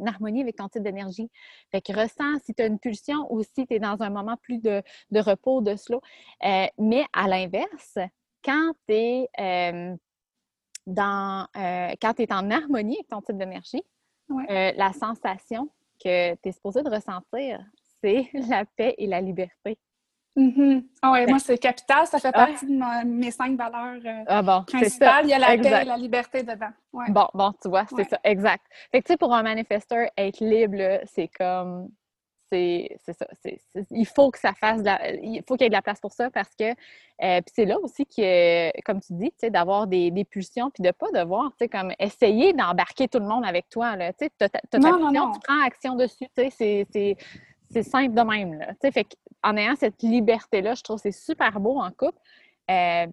S2: harmonie avec ton type d'énergie. Fait que ressens si tu as une pulsion ou si tu es dans un moment plus de, repos, de slow. mais à l'inverse, quand tu es dans, euh, quand tu es en harmonie avec ton type d'énergie, euh, la sensation que tu es supposé de ressentir, c'est la paix et la liberté.
S1: Mm moi, c'est capital. Ça fait partie de mes cinq valeurs euh, ah bon, principales. Il y a la paix et la liberté dedans.
S2: Bon, bon, tu vois, c'est ça, exact. Fait que, tu sais, pour un manifesteur, être libre, c'est comme c'est ça. il faut que ça fasse il faut qu'il y ait de la place pour ça parce que euh, c'est là aussi que, comme tu dis, d'avoir des, des, pulsions puis de ne pas devoir, comme essayer d'embarquer tout le monde avec toi. Tu as, ta pulsion, tu prends action dessus. C'est simple de même. Là, fait en ayant cette liberté-là, je trouve que c'est super beau en couple. Euh,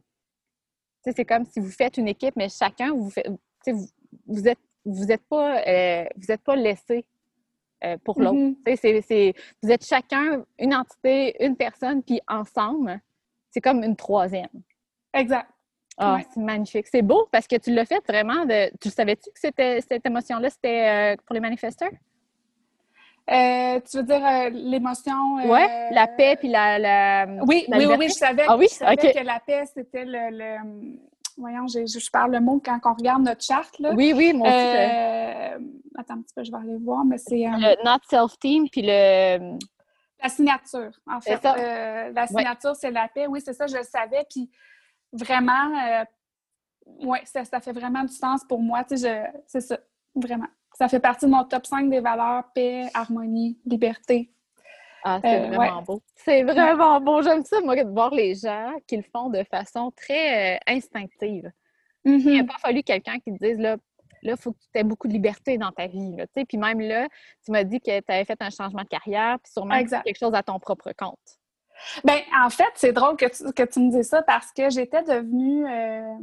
S2: c'est comme si vous faites une équipe, mais chacun, vous, faites, vous, vous êtes vous êtes pas, euh, vous êtes pas laissé euh, pour l'autre. Mm-hmm. vous êtes chacun une entité, une personne, puis ensemble, c'est comme une troisième.
S1: Exact.
S2: Ah, c'est magnifique. C'est beau parce que tu l'as fait vraiment de. Tu savais-tu que c'était, cette émotion-là, c'était euh, pour les manifesteurs?
S1: Euh, tu veux dire l'émotion.
S2: oui, la paix puis la.
S1: oui, oui, oui, je savais, ah, oui? que la paix, c'était le voyons, je, parle le mot quand on regarde notre charte. Là.
S2: Oui, oui, moi aussi.
S1: Euh, attends un petit peu, je vais aller voir, mais c'est...
S2: Euh, le Not Self-Team, puis le...
S1: La signature, en fait. Euh, la signature, c'est la paix. Oui, c'est ça, je le savais. Puis vraiment, oui, ça, ça, fait vraiment du sens pour moi. Tu sais, c'est ça, vraiment. Ça fait partie de mon top 5 des valeurs paix, harmonie, liberté,
S2: ah, c'est euh, vraiment beau. C'est vraiment beau. J'aime ça, moi, de voir les gens qui le font de façon très euh, instinctive. Il n'a mm-hmm. pas fallu quelqu'un qui te dise, là, là, il faut que tu aies beaucoup de liberté dans ta vie. Là, puis même là, tu m'as dit que tu avais fait un changement de carrière, puis sûrement quelque chose à ton propre compte.
S1: Ben, en fait, c'est drôle que tu, que tu me dises ça parce que j'étais devenue euh,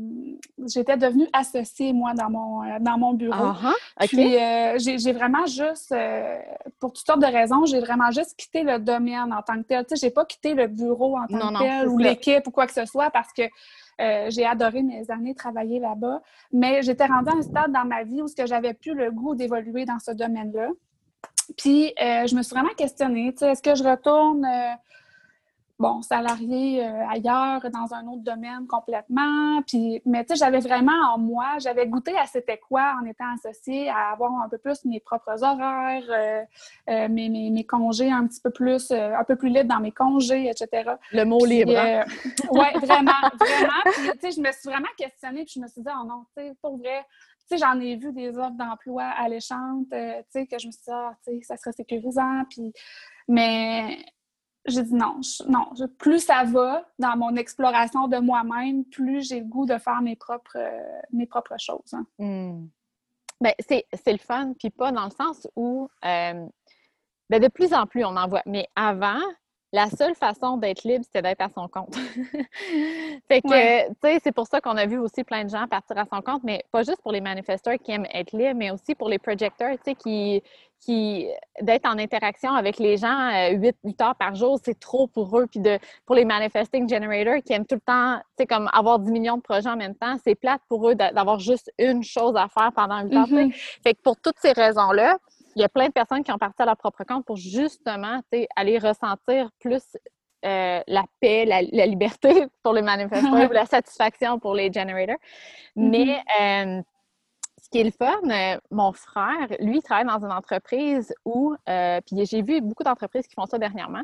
S1: j'étais devenue associée, moi, dans mon, euh, dans mon bureau. Uh Puis euh, j'ai vraiment juste, pour toutes sortes de raisons, j'ai vraiment juste quitté le domaine en tant que tel. Tu sais, j'ai pas quitté le bureau en tant que tel ou l'équipe ou quoi que ce soit parce que j'ai adoré mes années travailler là-bas. Mais j'étais rendue à un stade dans ma vie où j'avais plus le goût d'évoluer dans ce domaine-là. Puis je me suis vraiment questionnée, tu sais, est-ce que je retourne bon, salarié euh, ailleurs, dans un autre domaine complètement. Puis, mais tu sais, j'avais vraiment en moi, j'avais goûté à c'était quoi en étant associée, à avoir un peu plus mes propres horaires, euh, euh, mes, mes, congés un petit peu plus, un peu plus libre dans mes congés, etc.
S2: Le mot libre. Hein?
S1: oui, vraiment, vraiment. Puis, tu sais, je me suis vraiment questionnée, puis je me suis dit, oh non, tu sais, pour vrai, tu sais, j'en ai vu des offres d'emploi alléchantes, tu sais, que je me suis dit, ah, tu sais, ça serait sécurisant, puis... Mais j'ai dit non, non. plus ça va dans mon exploration de moi-même, plus j'ai le goût de faire mes propres, euh, mes propres choses. Hein.
S2: Hmm. Ben, c'est, le fun, puis pas dans le sens où euh, ben, de plus en plus on en voit. Mais avant, la seule façon d'être libre, c'était d'être à son compte. fait que, tu sais, c'est pour ça qu'on a vu aussi plein de gens partir à son compte, mais pas juste pour les manifesteurs qui aiment être libres, mais aussi pour les projecteurs, tu sais, qui, qui d'être en interaction avec les gens 8, euh, 8 heures par jour, c'est trop pour eux. Puis de, pour les manifesting generators qui aiment tout le temps, tu sais, comme avoir 10 millions de projets en même temps, c'est plate pour eux d'avoir juste une chose à faire pendant 8 heures. Mm-hmm. Fait que pour toutes ces raisons-là, il y a plein de personnes qui ont parti à leur propre compte pour justement aller ressentir plus euh, la paix, la, liberté pour les manifestants ou la satisfaction pour les generators. Mais mm-hmm. euh, ce qui est le fun, euh, mon frère, lui, il travaille dans une entreprise où, puis j'ai vu beaucoup d'entreprises qui font ça dernièrement,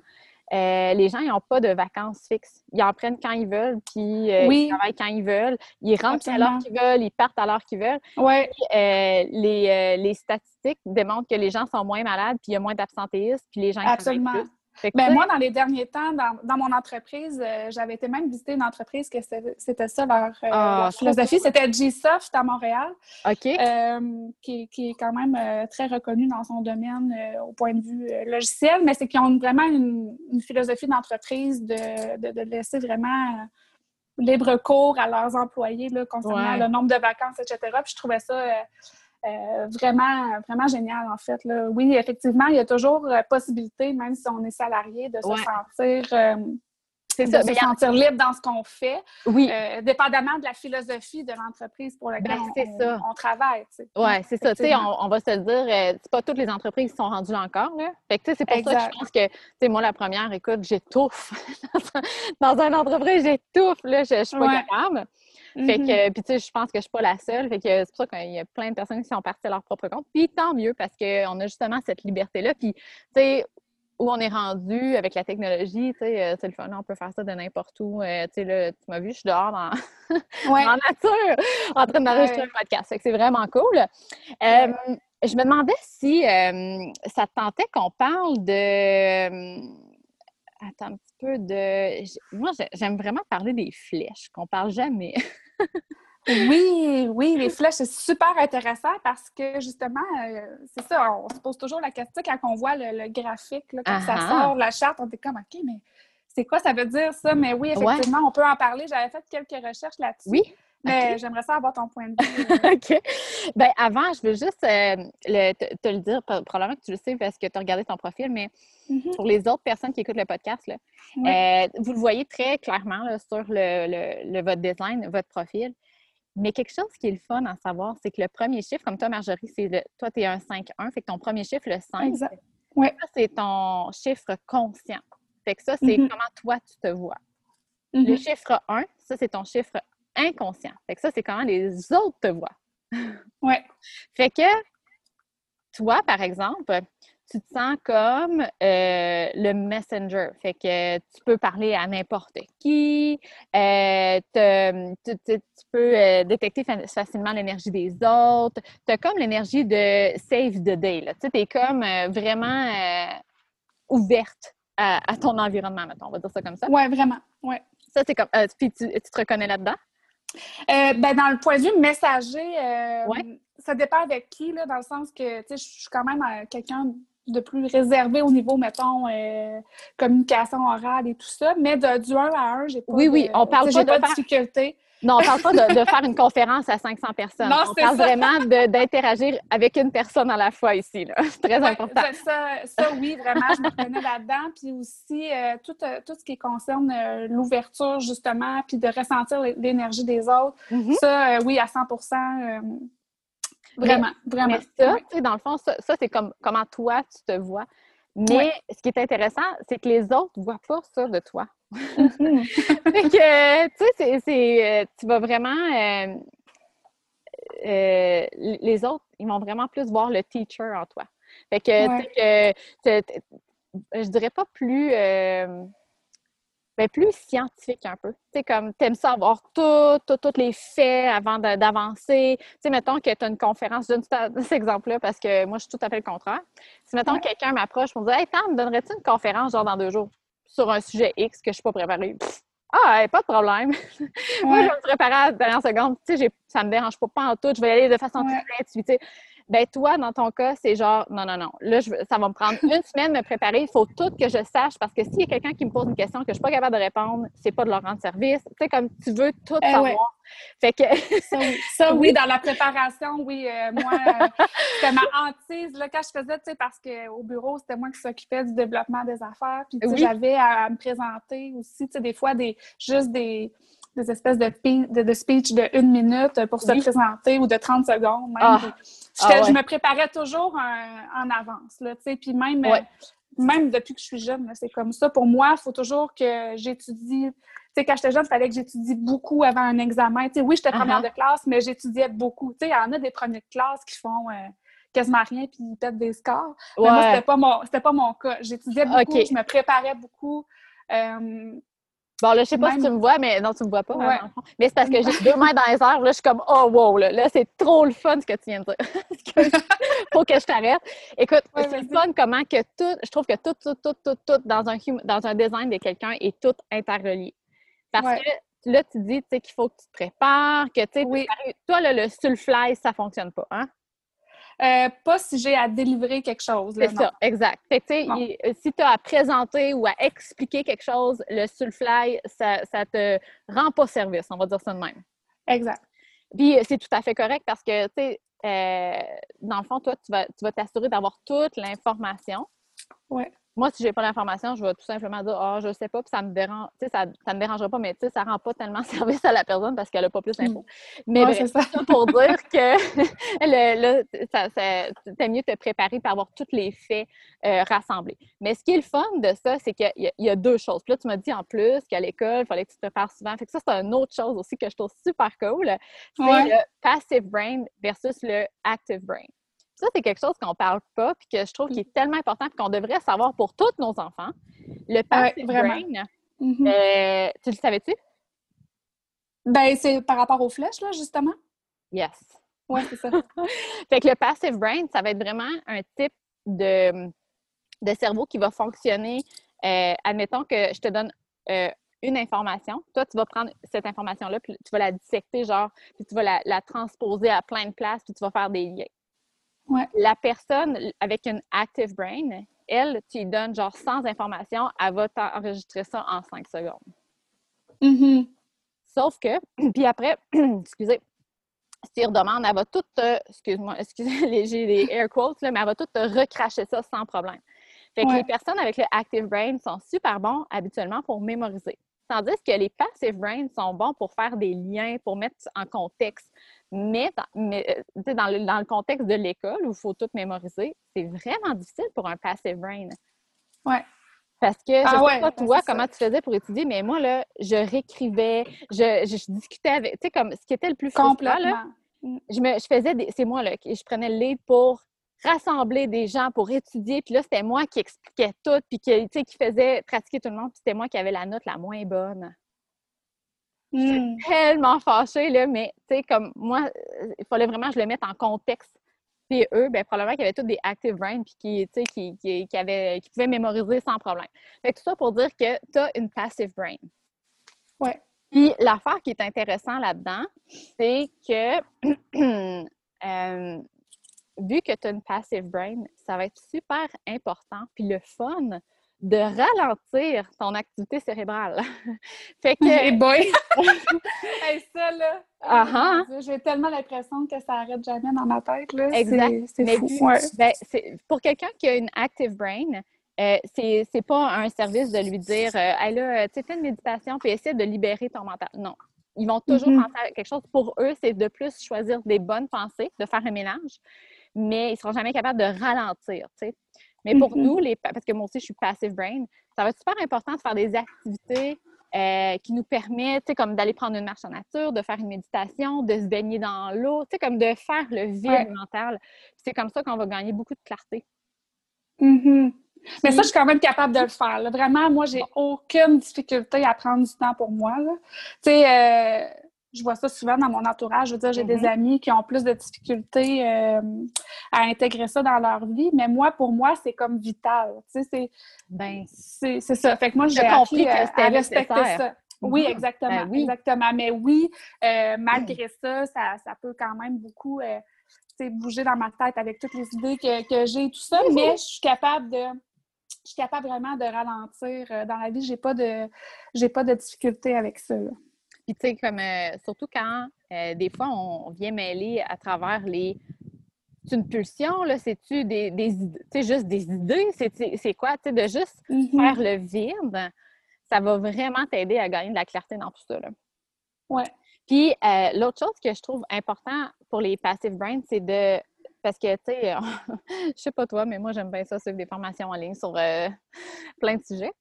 S2: euh, les gens, n'ont pas de vacances fixes. Ils en prennent quand ils veulent, puis euh, ils travaillent quand ils veulent. Ils rentrent à l'heure qu'ils veulent, ils partent à l'heure qu'ils veulent.
S1: Ouais.
S2: Euh, les, les, statistiques démontrent que les gens sont moins malades, puis il y a moins d'absentéisme, puis les gens
S1: Absolument. plus. Ben, moi, dans les derniers temps, dans, mon entreprise, euh, j'avais été même visiter une entreprise que c'était ça leur, euh, ah, philosophie. C'était G-Soft à Montréal. Euh, qui, est quand même très reconnu dans son domaine au point de vue logiciel, mais c'est qu'ils ont vraiment une, philosophie d'entreprise de, de, laisser vraiment libre cours à leurs employés là, concernant le nombre de vacances, etc. Puis je trouvais ça euh, vraiment, vraiment génial, en fait. Là. Oui, effectivement, il y a toujours euh, possibilité, même si on est salarié, de se sentir. Euh, de se sentir libre dans ce qu'on fait,
S2: oui.
S1: dépendamment de la philosophie de l'entreprise pour laquelle ben, on, travaille.
S2: Oui, c'est ça. On, on, va se dire, c'est pas toutes les entreprises qui sont rendues là encore. Là. Fait que c'est pour ça que je pense que, moi, la première, écoute, j'étouffe. dans une entreprise, j'étouffe, je suis pas capable. Fait que, mm-hmm. puis tu sais, je pense que je suis pas la seule. Fait que c'est pour ça qu'il y a plein de personnes qui sont parties à leur propre compte. Puis tant mieux parce qu'on a justement cette liberté-là. Puis, tu sais, où on est rendu avec la technologie, tu sais, euh, c'est le fun, on peut faire ça de n'importe où. Euh, tu sais, tu m'as vu, je suis dehors dans, en nature, en train d'enregistrer un podcast. Fait que c'est vraiment cool. Euh, je me demandais si ça te tentait qu'on parle de attends un petit peu de. Moi, j'aime vraiment parler des flèches, qu'on parle jamais.
S1: oui, oui, les flèches, c'est super intéressant parce que justement, euh, c'est ça, on se pose toujours la question quand on voit le, graphique, quand ça sort, la charte, on est comme OK, mais c'est quoi ça veut dire ça? Mais oui, effectivement, on peut en parler. J'avais fait quelques recherches là-dessus.
S2: Oui.
S1: J'aimerais ça avoir ton point de vue.
S2: OK. Bien, avant, je veux juste euh, te, le dire, probablement que tu le sais parce que tu as regardé ton profil, mais mm-hmm. pour les autres personnes qui écoutent le podcast, là, euh, vous le voyez très clairement sur le, votre design, votre profil. Mais quelque chose qui est le fun à savoir, c'est que le premier chiffre, comme toi, Marjorie, c'est le, toi, tu es un 5-1, fait que ton premier chiffre, le 5,
S1: exact. Ouais.
S2: c'est ton chiffre conscient. Fait que ça, c'est mm-hmm. comment toi, tu te vois. Le mm-hmm. chiffre 1, ça, c'est ton chiffre inconscient. Fait que ça, c'est comment les autres te voient.
S1: Ouais.
S2: Fait que toi, par exemple, tu te sens comme euh, le messenger. Fait que tu peux parler à n'importe qui, euh, tu, peux euh, détecter facilement l'énergie des autres. Tu as comme l'énergie de save the day. Tu es comme vraiment ouverte à, ton environnement, mettons, on va dire ça comme ça.
S1: Oui, vraiment. Ouais.
S2: Ça, c'est comme. puis tu, te reconnais là-dedans?
S1: Euh, ben, dans le point de vue messager, euh, ça dépend avec qui, là, dans le sens que je suis quand même euh, quelqu'un de plus réservé au niveau, mettons, communication orale et tout ça. Mais de, du 1 à 1, j'ai pas
S2: Oui, oui, on parle
S1: pas de, difficulté.
S2: Non, on parle pas de, faire une conférence à 500 personnes.
S1: Non,
S2: on parle vraiment d'interagir avec une personne à la fois ici. C'est très important.
S1: Ça, ça, oui, vraiment, je me reconnais là-dedans. Puis aussi, euh, tout, euh, tout ce qui concerne euh, l'ouverture, justement, puis de ressentir l'énergie des autres. Mm-hmm. Ça, oui, à 100% Vraiment, vraiment.
S2: Mais ça, dans le fond, ça, c'est comme comment toi, tu te vois. Mais ce qui est intéressant, c'est que les autres ne voient pas ça de toi. Mm-hmm. fait que, tu sais, euh, tu vas vraiment. Euh, euh, les autres, ils vont vraiment plus voir le teacher en toi. Fait que, je dirais pas plus. Ben, plus scientifique un peu. Tu sais, comme tu aimes ça avoir tout, les faits avant d'avancer. Tu sais, mettons que tu as une conférence, je donne cet exemple-là parce que moi, je suis tout à fait le contraire. Si, mettons, quelqu'un m'approche pour me dire Hey, Tam, me donnerais-tu une conférence, genre dans deux jours, sur un sujet X que je ne suis pas préparée? ah, pas de problème. moi, je vais me préparer à la dernière seconde. Tu sais, ça me dérange pas, pas en tout. Je vais y aller de façon très intuitive. Ben toi, dans ton cas, c'est genre, non, non, non. Là, je, ça va me prendre une semaine de me préparer. Il faut tout que je sache parce que s'il y a quelqu'un qui me pose une question que je ne suis pas capable de répondre, c'est pas de leur rendre service. Tu sais, comme tu veux tout
S1: Eh ouais.
S2: savoir. Fait que,
S1: Ça, oui, Ça, oui, dans la préparation, oui. euh, moi, euh, c'était ma hantise là, quand je faisais, tu sais, parce qu'au bureau, c'était moi qui s'occupais du développement des affaires. Puis, tu sais,
S2: Oui.
S1: j'avais à, à me présenter aussi, tu sais, des fois, des, juste des, des espèces de, de, de speech de une minute pour se
S2: Oui.
S1: présenter ou de 30 secondes. Même.
S2: Ah. Ah ouais.
S1: Je me préparais toujours en, en avance, là. Puis même, euh,
S2: Ouais.
S1: même depuis que je suis jeune, c'est comme ça. Pour moi, il faut toujours que j'étudie. Tu sais, quand j'étais jeune, il fallait que j'étudie beaucoup avant un examen. Oui, j'étais première
S2: Uh-huh.
S1: de classe, mais j'étudiais beaucoup. Tu sais, il y en a des premiers de classe qui font euh, quasiment rien puis ils pètent des scores. Mais moi, c'était pas mon, c'était pas mon cas. J'étudiais beaucoup, je me préparais beaucoup. Euh,
S2: Bon, là, je sais pas
S1: Même-
S2: si tu me vois, mais non, tu me vois pas. hein,
S1: Ouais.
S2: Mais c'est parce que j'ai deux mains dans les airs. Là, je suis comme, oh, wow, là, là c'est trop le fun ce que tu viens de dire. Faut que je t'arrête. Écoute,
S1: Ouais,
S2: c'est le fun comment que tout, je trouve que tout, tout, tout, tout, tout dans un, hum- dans un design de quelqu'un est tout interrelié. Parce
S1: Ouais.
S2: que là, tu dis, tu sais, qu'il faut que tu te prépares, que, tu sais,
S1: Oui.
S2: toi, là, le sulfly, ça fonctionne pas, hein?
S1: Euh, pas si j'ai à délivrer quelque chose.
S2: C'est ça, exact. Fait que, il- euh, si tu as à présenter ou à expliquer quelque chose, le sulfly, ça, ça te rend pas service, on va dire ça de même.
S1: Exact.
S2: Puis euh, c'est tout à fait correct parce que, tu sais, euh, dans le fond, toi, tu vas tu vas t'assurer d'avoir toute l'information.
S1: Ouais.
S2: Moi, si j'ai pas l'information, je vais tout simplement dire Ah, je sais pas, puis ça me dérange, tu sais, ça, ça me dérangera pas, mais tu sais, ça rend pas tellement service à la personne parce qu'elle a pas plus d'infos. Mais.
S1: Ouais, c'est ça.
S2: ça pour dire que le, là, ça, mieux te préparer pour avoir tous les faits euh, rassemblés. Mais ce qui est le fun de ça, c'est qu'il y, y a deux choses. Puis là, tu m'as dit en plus qu'à l'école, il fallait que tu te prépares souvent. Fait que ça, c'est une autre chose aussi que je trouve super cool. C'est
S1: Ouais.
S2: le passive brain versus le active brain. Ça, c'est quelque chose qu'on parle pas, puis que je trouve qui est tellement important, puis qu'on devrait savoir pour tous nos enfants. Le passive
S1: vraiment.
S2: brain,
S1: Mhm.
S2: euh, tu le savais-tu?
S1: Ben, c'est par rapport aux flèches, là, justement.
S2: Yes.
S1: Oui, c'est ça.
S2: Fait que le passive brain, ça va être vraiment un type de, de cerveau qui va fonctionner. euh, admettons que je te donne euh, une information. Toi, tu vas prendre cette information-là, puis tu vas la dissecter, genre, puis tu vas la, la transposer à plein de places, puis tu vas faire des liens.
S1: Ouais.
S2: La personne avec une active brain, elle, tu lui donnes genre sans information, elle va t'enregistrer ça en 5 secondes.
S1: Mhm.
S2: Sauf que, puis après, excusez, si redemandes, elle va tout te, excuse-moi, excusez, les- j'ai des air quotes, là, mais elle va tout te recracher ça sans problème. Fait que
S1: Ouais.
S2: les personnes avec le active brain sont super bons habituellement pour mémoriser. Tandis que les passive brain sont bons pour faire des liens, pour mettre en contexte. Mais, dans, mais, euh, dans, le, dans le contexte de l'école où il faut tout mémoriser, c'est vraiment difficile pour un passive brain.
S1: Ouais.
S2: Parce que je
S1: Ah
S2: sais
S1: ouais,
S2: pas toi
S1: ça.
S2: comment tu faisais pour étudier, mais moi là, je réécrivais, je, je, je discutais avec, tu sais comme ce qui était le plus frustrant là, je me, je faisais des, c'est moi là, qui- je prenais le lead pour rassembler des gens pour étudier, puis là c'était moi qui expliquais tout, puis qui, qui faisait pratiquer tout le monde, puis c'était moi qui avais la note la moins bonne.
S1: Mm.
S2: Tellement fâchée là, mais tu sais comme moi, il fallait vraiment que je le mette en contexte. Puis eux, ben, probablement qu'ils avaient tous des active brain puis qui, tu sais, qui, qui, qui, avaient, qui pouvaient mémoriser sans problème. Fait que tout ça pour dire que tu as une passive brain.
S1: Ouais.
S2: Puis l'affaire qui est intéressant là-dedans, c'est que euh, vu que tu as une passive brain, ça va être super important puis le fun de ralentir ton activité cérébrale. fait que
S1: Hey boy! hey, ça, là! Dieu, J'ai tellement l'impression que ça arrête jamais dans ma tête, là.
S2: Exact.
S1: C'est- fou. Ouais.
S2: ben, pour quelqu'un qui a une active brain, euh, c'est pas un service de lui dire euh, Hey, là, tu sais, fais une méditation puis essaie de libérer ton mental. Non. Ils vont toujours
S1: Mhm.
S2: penser à quelque chose. Pour eux, c'est de plus choisir des bonnes pensées, de faire un mélange, mais ils seront jamais capables de ralentir, tu sais. Mais pour
S1: Mhm.
S2: nous, les, pa- parce que moi aussi, je suis passive brain, ça va être super important de faire des activités euh, qui nous permettent, tu sais, comme d'aller prendre une marche en nature, de faire une méditation, de se baigner dans l'eau, tu sais, comme de faire le vide
S1: Ouais.
S2: mental. C'est comme ça qu'on va gagner beaucoup de clarté.
S1: Mhm. Mais ça, je suis quand même capable de le faire. là. Vraiment, moi, j'ai aucune difficulté à prendre du temps pour moi. Tu sais, euh, je vois ça souvent dans mon entourage. Je veux dire, j'ai
S2: Mhm.
S1: des amis qui ont plus de difficultés euh, à intégrer ça dans leur vie. Mais moi, pour moi, c'est comme vital. Tu sais, c'est-
S2: Ben,
S1: ça. Fait que moi, j'ai
S2: compris que
S1: à, respecter
S2: nécessaire.
S1: ça. Oui,
S2: Mhm.
S1: exactement.
S2: Ben oui.
S1: Exactement. Mais oui, euh, malgré ça, ça, ça peut quand même beaucoup. euh, bouger dans ma tête avec toutes les idées que, que j'ai, tout ça, mais je suis capable de je suis capable vraiment de ralentir. Dans la vie, j'ai pas de j'ai pas de difficulté avec ça.
S2: Puis tu sais, comme euh, surtout quand euh, des fois on vient mêler à travers les c'est une pulsion, là, c'est-tu des, des sais, juste des idées? C'est quoi? Tu sais, de juste mm-hmm. faire le vide, ça va vraiment t'aider à gagner de la clarté dans tout ça. Là.
S1: Ouais.
S2: Puis l'autre chose que je trouve important pour les passive brains, c'est de parce que, tu sais, je sais pas toi, mais moi, j'aime bien ça, suivre des formations en ligne sur euh, plein de sujets.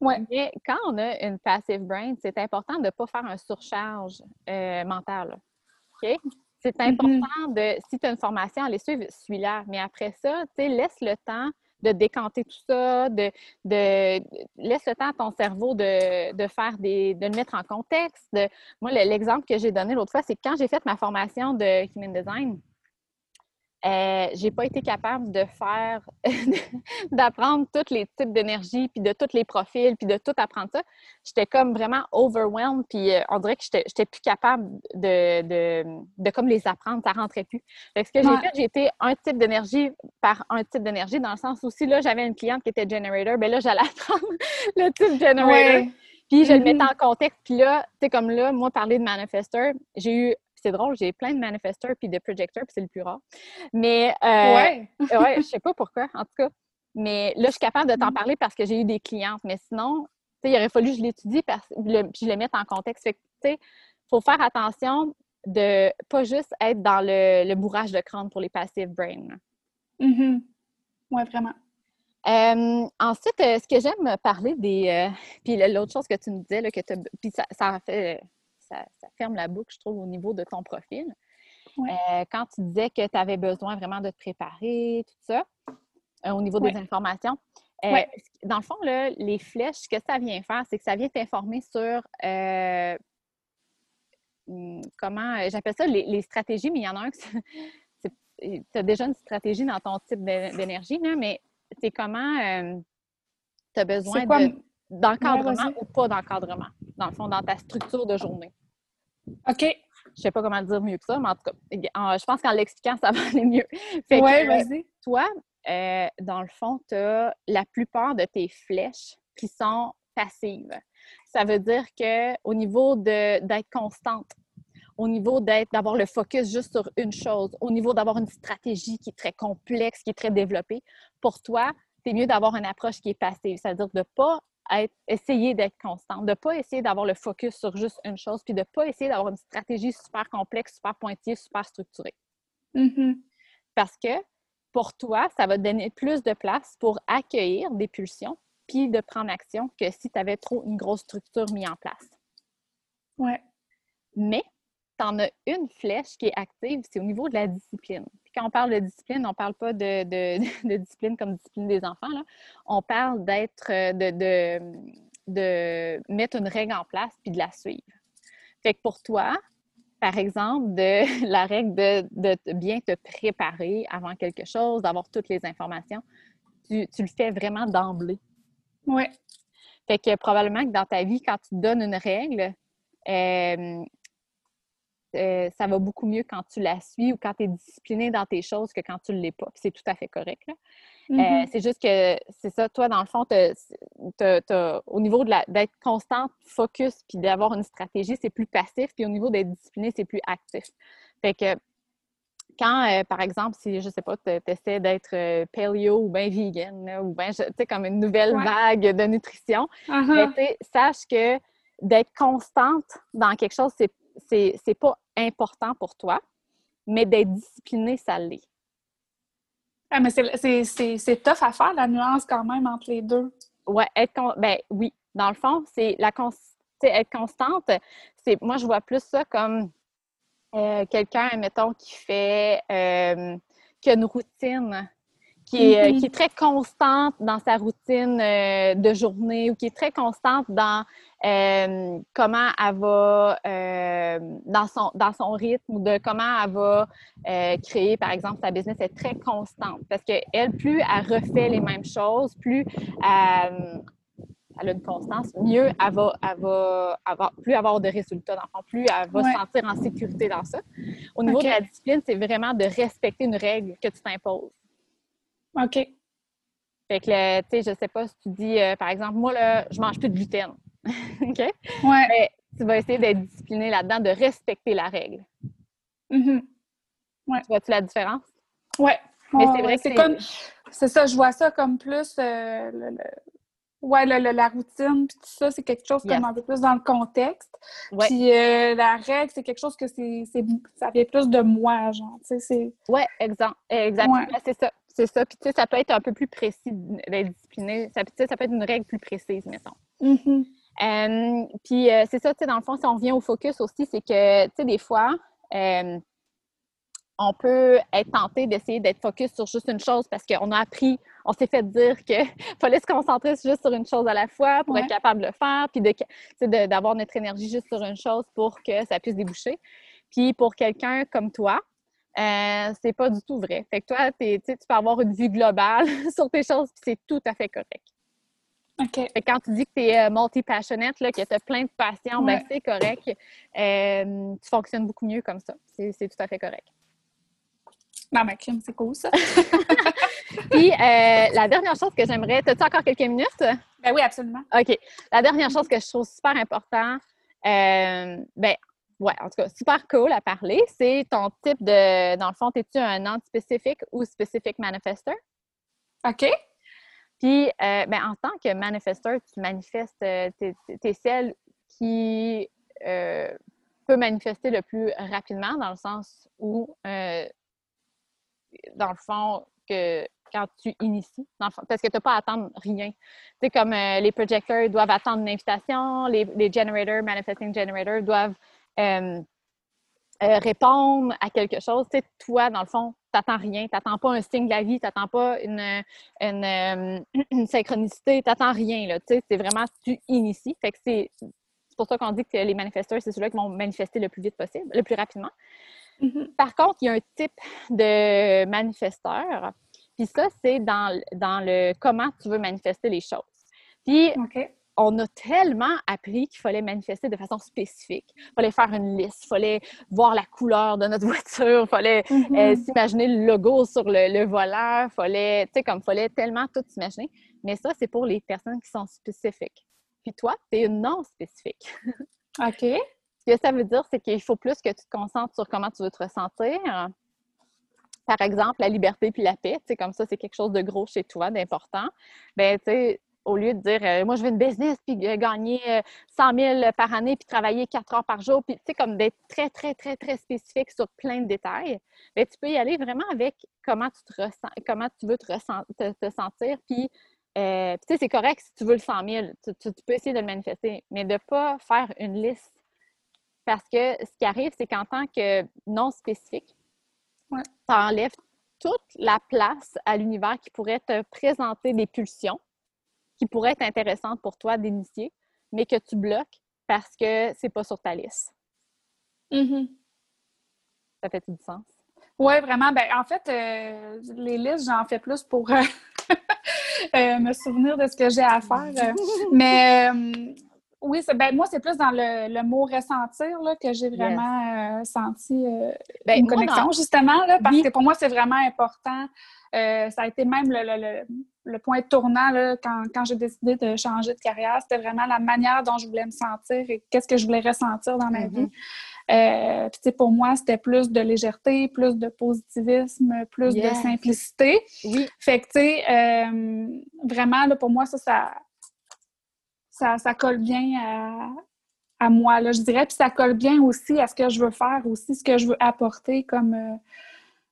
S1: Ouais.
S2: Mais quand on a une passive brain, c'est important de ne pas faire un surcharge euh, mental. OK? C'est mm-hmm. important de, si tu as une formation, aller suivre celui-là. Mais après ça, tu sais, laisse le temps de décanter tout ça, de, de laisse le temps à ton cerveau de, de, faire des, de le mettre en contexte. moi, l'exemple que j'ai donné l'autre fois, c'est quand j'ai fait ma formation de Human Design, euh, j'ai pas été capable de faire, d'apprendre tous les types d'énergie, puis de tous les profils, puis de tout apprendre ça. J'étais comme vraiment overwhelmed, puis euh, on dirait que j'étais plus capable de, de, de, comme les apprendre, ça rentrait plus. ce que j'ai fait, j'ai été un type d'énergie par un type d'énergie, dans le sens où si là, j'avais une cliente qui était generator, ben là, j'allais apprendre le type generator. Puis je le mettais mm-hmm. en contexte. Puis là, tu sais, comme là, moi, parler de manifesteur, j'ai eu c'est drôle, j'ai plein de manifesteurs puis de projecteurs, puis c'est le plus rare. Mais euh, ouais. ouais, je sais pas pourquoi, en tout cas. Mais là, je suis capable de t'en mm-hmm. parler parce que j'ai eu des clientes. Mais sinon, il aurait fallu que je l'étudie parce le, puis je le mette en contexte. Fait tu sais, faut faire attention de pas juste être dans le, bourrage de crâne pour les passive brain.
S1: Mm Oui, vraiment.
S2: Euh, ensuite, euh, ce que j'aime parler des. puis l'autre chose que tu me disais, là, que puis ça, ça fait ça, ferme la boucle, je trouve, au niveau de ton profil. Euh, quand tu disais que tu avais besoin vraiment de te préparer, tout ça, euh, au niveau des informations, euh, dans le fond, là, les flèches, ce que ça vient faire, c'est que ça vient t'informer sur hmm, comment, j'appelle ça les, stratégies, mais il y en a un que tu as déjà une stratégie dans ton type d'énergie, mais c'est comment tu as besoin d'encadrement ou pas d'encadrement dans le fond, dans ta structure de journée.
S1: OK.
S2: Je sais pas comment le dire mieux que ça, mais en tout cas, je pense qu'en l'expliquant, ça va aller mieux.
S1: Oui, vas-y.
S2: Toi, euh, dans le fond, tu as la plupart de tes flèches qui sont passives. Ça veut dire qu'au niveau d'être constante, au niveau d'être d'avoir le focus juste sur une chose, au niveau d'avoir une stratégie qui est très complexe, qui est très développée, pour toi, c'est mieux d'avoir une approche qui est passive, c'est-à-dire de ne pas essayer d'être constante, de ne pas essayer d'avoir le focus sur juste une chose, puis de ne pas essayer d'avoir une stratégie super complexe, super pointillée, super structurée.
S1: Mm-hmm.
S2: Parce que pour toi, ça va te donner plus de place pour accueillir des pulsions, puis de prendre action que si tu avais trop une grosse structure mise en place.
S1: Ouais.
S2: Mais tu en as une flèche qui est active, c'est au niveau de la discipline. Puis quand on parle de discipline, on ne parle pas de, de, discipline comme discipline des enfants. Là. On parle d'être, euh, de, de, mettre une règle en place puis de la suivre. Fait que pour toi, par exemple, de la règle de, bien te préparer avant quelque chose, d'avoir toutes les informations, tu, tu le fais vraiment d'emblée.
S1: Oui.
S2: Fait que probablement que dans ta vie, quand tu donnes une règle, euh, euh, ça va beaucoup mieux quand tu la suis ou quand tu es discipliné dans tes choses que quand tu ne l'es pas. c'est tout à fait correct. Euh, mm-hmm. c'est juste que c'est ça, toi, dans le fond, au niveau d'être constante, focus, puis d'avoir une stratégie, c'est plus passif. Puis au niveau d'être discipliné, c'est plus actif. Fait que quand, euh, par exemple, si, je sais pas, tu essaies d'être paleo ou bien vegan, ou bien, tu sais, comme une nouvelle vague de nutrition, uh-huh. ben, sache que d'être constante dans quelque chose, c'est c'est pas important pour toi, mais d'être discipliné, ça l'est.
S1: Ah, mais c'est tough à faire, la nuance quand même entre les deux.
S2: Ouais, être ben oui. Dans le fond, c'est la être constante, c'est moi je vois plus ça comme euh, quelqu'un, mettons, qui fait euh, qui a une routine qui est, mm-hmm. qui est, très constante dans sa routine euh, de journée ou qui est très constante dans euh, comment elle va, euh, dans, son, dans son rythme ou de comment elle va créer, par exemple, sa business est très constante. Parce qu'elle, plus elle refait les mêmes choses, plus elle a une constance, mieux elle va, avoir, plus avoir de résultats dans plus elle va se sentir en sécurité dans ça. Au niveau de la discipline, c'est vraiment de respecter une règle que tu t'imposes.
S1: OK.
S2: Fait que, tu sais, je sais pas si tu dis, euh, par exemple, moi, là, je mange plus de gluten. OK?
S1: Ouais.
S2: Mais tu vas essayer d'être discipliné là-dedans, de respecter la règle.
S1: Mm ouais.
S2: Tu vois-tu la différence?
S1: Ouais.
S2: Mais c'est vrai que
S1: c'est comme. C'est ça, je vois ça comme plus. Euh, le, Ouais, la routine, puis tout ça, c'est quelque chose comme un peu plus dans le contexte. Puis euh, la règle, c'est quelque chose que c'est, ça vient plus de moi, genre, tu sais, c'est...
S2: Oui, exact, exactement, c'est ça, c'est ça. Puis tu sais, ça peut être un peu plus précis d'être discipliné, ça, ça peut être une règle plus précise, mettons.
S1: Mm-hmm.
S2: puis euh, c'est ça, tu sais, dans le fond, si on revient au focus aussi, c'est que, tu sais, des fois, on peut être tenté d'essayer d'être focus sur juste une chose parce qu'on a appris, on s'est fait dire qu'il fallait se concentrer juste sur une chose à la fois pour être capable de le faire, puis d'avoir notre énergie juste sur une chose pour que ça puisse déboucher. Puis pour quelqu'un comme toi, euh, c'est pas du tout vrai. Fait que toi, tu peux avoir une vue globale sur tes choses, puis c'est tout à fait correct.
S1: OK.
S2: quand tu dis que tu es euh, multi-passionate, que tu as plein de passions, ben, c'est correct. Euh, tu fonctionnes beaucoup mieux comme ça. C'est tout à fait correct.
S1: Non, ma crime, c'est cool ça.
S2: Puis, euh, la dernière chose que j'aimerais. As-tu encore quelques minutes?
S1: Ben oui, absolument.
S2: OK. La dernière chose que je trouve super important, euh, ben, ouais, en tout cas, super cool à parler, c'est ton type de. Dans le fond, es-tu un non-spécifique ou spécifique manifesteur?
S1: OK.
S2: Puis, euh, ben, en tant que manifesteur, tu manifestes, euh, tes celles qui peut manifester le plus rapidement, dans le sens où dans le fond, que quand tu inities, dans parce que tu n'as pas à attendre rien. Tu comme euh, les projecteurs doivent attendre une invitation, les, les generators, manifesting generators doivent euh, euh, répondre à quelque chose. Tu toi, dans le fond, tu n'attends rien. Tu n'attends pas un signe de la vie, tu n'attends pas une, une, synchronicité, tu n'attends rien. Là, c'est vraiment, tu inities. Fait que c'est pour ça qu'on dit que les manifesteurs, c'est ceux-là qui vont manifester le plus vite possible, le plus rapidement.
S1: Mm-hmm.
S2: Par contre, il y a un type de manifesteur, puis ça, c'est dans, dans, le comment tu veux manifester les choses. Puis, on a tellement appris qu'il fallait manifester de façon spécifique. Il fallait faire une liste, il fallait voir la couleur de notre voiture, il fallait euh, mm-hmm. s'imaginer le logo sur le, le volant, il fallait, tu sais, comme fallait tellement tout s'imaginer. Mais ça, c'est pour les personnes qui sont spécifiques. Puis toi, tu es non spécifique.
S1: OK.
S2: Ce que ça veut dire, c'est qu'il faut plus que tu te concentres sur comment tu veux te ressentir. Par exemple, la liberté puis la paix, tu comme ça, c'est quelque chose de gros chez toi, d'important. Ben, tu sais, au lieu de dire, euh, moi, je veux une business, puis gagner 100 euh, 000 par année, puis travailler 4 heures par jour, puis, tu sais, comme d'être très, très, très, très spécifique sur plein de détails, bien, tu peux y aller vraiment avec comment tu te ressens, comment tu veux te, te, sentir, puis, euh, tu sais, c'est correct si tu veux le 100 000, tu, tu, peux essayer de le manifester, mais de ne pas faire une liste. Parce que ce qui arrive, c'est qu'en tant que non spécifique,
S1: ouais.
S2: tu enlèves toute la place à l'univers qui pourrait te présenter des pulsions qui pourraient être intéressantes pour toi d'initier, mais que tu bloques parce que c'est pas sur ta liste.
S1: Mm-hmm.
S2: Ça fait du sens?
S1: Oui, vraiment. Ben, en fait, euh, les listes, j'en fais plus pour euh, euh, me souvenir de ce que j'ai à faire. mais oui, ben, moi, c'est plus dans le, mot ressentir là, que j'ai vraiment euh, senti euh, ben, une connexion, justement, là, parce que pour moi, c'est vraiment important. Euh, ça a été même le, point tournant là, quand, quand j'ai décidé de changer de carrière. C'était vraiment la manière dont je voulais me sentir et qu'est-ce que je voulais ressentir dans ma vie. Mm-hmm. puis, pour moi, c'était plus de légèreté, plus de positivisme, plus de simplicité.
S2: Oui.
S1: Fait que, tu sais, vraiment, là, pour moi, ça, ça ça, colle bien à, moi, là, je dirais. Puis ça colle bien aussi à ce que je veux faire, aussi ce que je veux apporter comme, euh,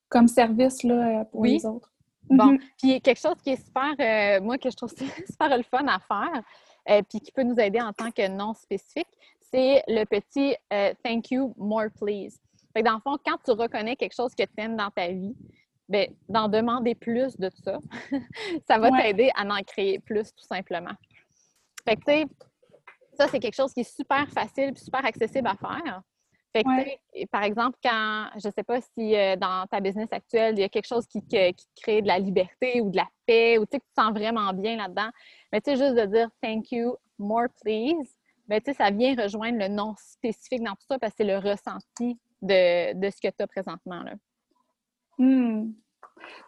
S1: comme service là, pour les autres.
S2: Bon, mhm. puis quelque chose qui est super, euh, moi, que je trouve super le fun à faire, euh, puis qui peut nous aider en tant que non spécifique, c'est le petit thank you, more please. Fait que dans le fond, quand tu reconnais quelque chose que tu aimes dans ta vie, ben, d'en demander plus de ça, ça va t'aider à en créer plus, tout simplement. Fait que, tu sais, ça, c'est quelque chose qui est super facile et super accessible à faire. Fait que, par exemple, quand, je sais pas si euh, dans ta business actuelle, il y a quelque chose qui, qui, crée de la liberté ou de la paix, ou tu sais, que tu te sens vraiment bien là-dedans, mais tu sais, juste de dire thank you, more please, ben, tu sais, ça vient rejoindre le nom spécifique dans tout ça parce que c'est le ressenti de, de, ce que tu as présentement. Là.
S1: Hmm.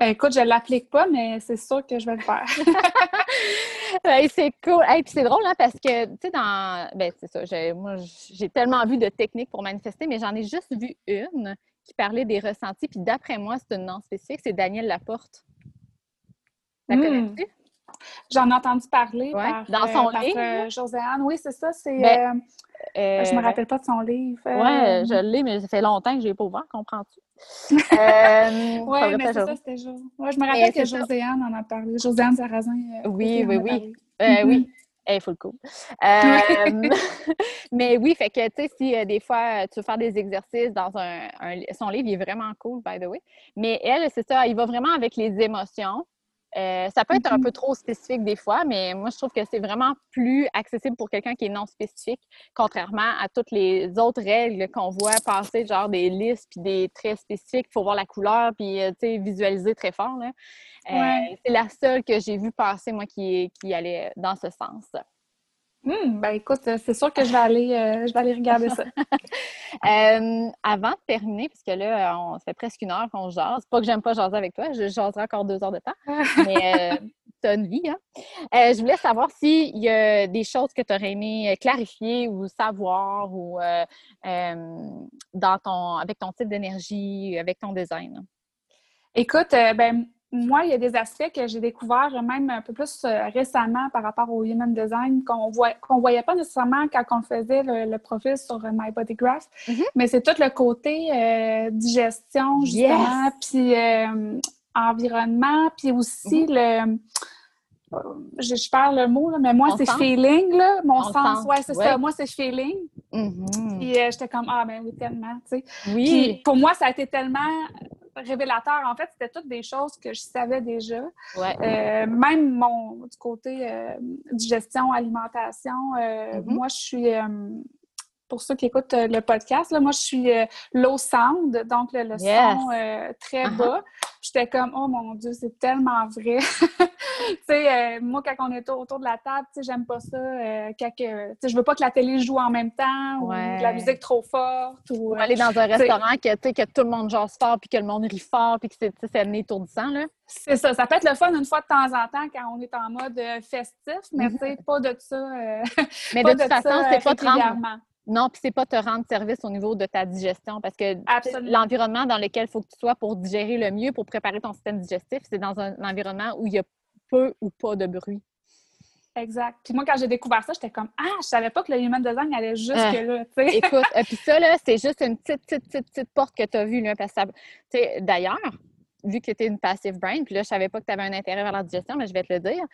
S1: Ben, écoute, je ne l'applique pas, mais c'est sûr que je vais le faire.
S2: c'est cool. Et puis c'est drôle, hein, parce que, tu sais, dans. Ben, c'est ça. J'ai, moi, j'ai tellement vu de techniques pour manifester, mais j'en ai juste vu une qui parlait des ressentis. Puis d'après moi, c'est une nom spécifique. C'est Daniel Laporte.
S1: La hmm. connais-tu? J'en ai entendu parler dans son euh, livre. Euh, Joséanne, oui, c'est ça. C'est, ben, euh, je me rappelle pas de son livre.
S2: Oui, je l'ai, mais ça fait longtemps que je l'ai pas ouvert, comprends-tu?
S1: Oui, mais c'est ça, c'était jour. Ouais, je me rappelle que Joséanne en a parlé. Joséanne Sarrazin.
S2: oui, oui, oui. Oui. Il faut le coup. mais oui, fait que, tu sais, si des fois tu veux faire des exercices dans un, Son livre, il est vraiment cool, by the way. Mais elle, c'est ça, il va vraiment avec les émotions. Euh, ça peut être un mm-hmm. peu trop spécifique des fois, mais moi, je trouve que c'est vraiment plus accessible pour quelqu'un qui est non spécifique, contrairement à toutes les autres règles qu'on voit passer, genre des listes puis des traits spécifiques. Il faut voir la couleur puis, euh, tu sais, visualiser très fort. Euh, c'est la seule que j'ai vue passer, moi, qui, qui allait dans ce sens.
S1: Hum, ben écoute, c'est sûr que je vais aller, je vais aller regarder ça.
S2: avant de terminer, puisque là, on, ça fait presque une heure qu'on jase. Pas que j'aime pas jaser avec toi, je jaserai encore deux heures de temps. mais tu as une vie, hein? je voulais savoir s'il y a des choses que tu aurais aimé clarifier ou savoir ou dans ton, avec ton type d'énergie, avec ton design.
S1: Écoute, ben moi, il y a des aspects que j'ai découverts même un peu plus euh, récemment par rapport au human design qu'on ne voyait pas nécessairement quand on faisait le, profil sur euh, My Body Graph. Mm-hmm. Mais c'est tout le côté euh, digestion, justement, puis environnement, puis aussi mm-hmm. le. Je, parle le mot, mais moi, c'est feeling, là. Mon sens, ouais, c'est ça. Moi, c'est feeling. Mm-hmm. Puis j'étais comme, ah, ben oui, tellement, tu sais. Oui. Puis pour moi, ça a été tellement révélateur. En fait, c'était toutes des choses que je savais déjà. Euh, même mon du côté euh, digestion, alimentation, euh, mm-hmm. moi, je suis pour ceux qui écoutent le podcast, là, moi, je suis low sound, donc le, son très uh-huh. bas. J'étais comme, oh mon Dieu, c'est tellement vrai. tu sais, moi, quand on est autour de la table, tu sais, j'aime pas ça. quand tu sais, je veux pas que la télé joue en même temps ou la musique trop forte. Ou,
S2: aller dans un restaurant que, que tout le monde jase fort puis que le monde rit fort puis que c'est, étourdissant, là.
S1: C'est ça. Ça peut être le fun une fois de temps en temps quand on est en mode festif, mais tu sais, mm-hmm. pas de ça.
S2: mais de toute façon, c'est pas trop non, puis c'est pas te rendre service au niveau de ta digestion parce que l'environnement dans lequel il faut que tu sois pour digérer le mieux, pour préparer ton système digestif, c'est dans un, environnement où il y a peu ou pas de bruit.
S1: Exact. Puis moi, quand j'ai découvert ça, j'étais comme Ah, je savais pas que le human design allait jusque-là. Ah.
S2: écoute, et euh, puis ça, là, c'est juste une petite, petite, petite, petite porte que tu as vue. Là, parce que d'ailleurs, vu que tu es une passive brain, puis là, je savais pas que tu avais un intérêt vers la digestion, mais je vais te le dire.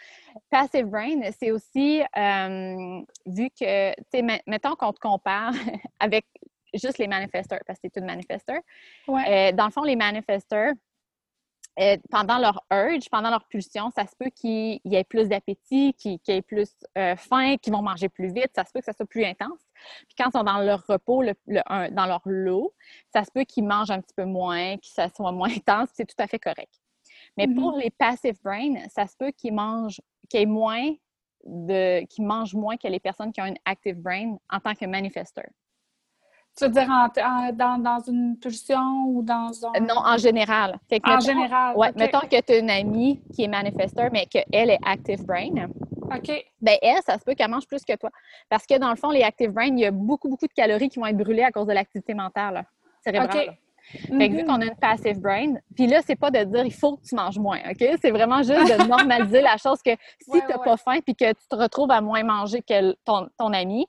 S2: Passive brain, c'est aussi, euh, vu que, tu sais, mettons qu'on te compare avec juste les manifesteurs, parce que c'est une manifesteur. Euh, dans le fond, les manifesteurs, euh, pendant leur urge, pendant leur pulsion, ça se peut qu'il y ait plus d'appétit, qu'ils aient plus faim, qu'ils vont manger plus vite, ça se peut que ça soit plus intense. Puis quand ils sont dans leur repos, dans leur lot, ça se peut qu'ils mangent un petit peu moins, que ça soit moins intense, c'est tout à fait correct. Mais mm-hmm. pour les passive brain, ça se peut qu'ils mangent, qu'ils moins de, qu'ils mangent moins que les personnes qui ont une active brain en tant que manifesteur.
S1: Tu veux dire dans, une pulsion ou dans un...
S2: Non, en général.
S1: en général.
S2: Oui, mettons que tu as une amie qui est manifesteur, mais qu'elle est active brain.
S1: OK.
S2: Bien, elle, ça se peut qu'elle mange plus que toi. Parce que dans le fond, les active brain, il y a beaucoup, beaucoup de calories qui vont être brûlées à cause de l'activité mentale cérébrale. OK. Fait que vu mm-hmm. qu'on a une passive brain, puis là, c'est pas de dire il faut que tu manges moins, OK? C'est vraiment juste de normaliser la chose que si tu n'as pas faim puis que tu te retrouves à moins manger que ton, ton ami,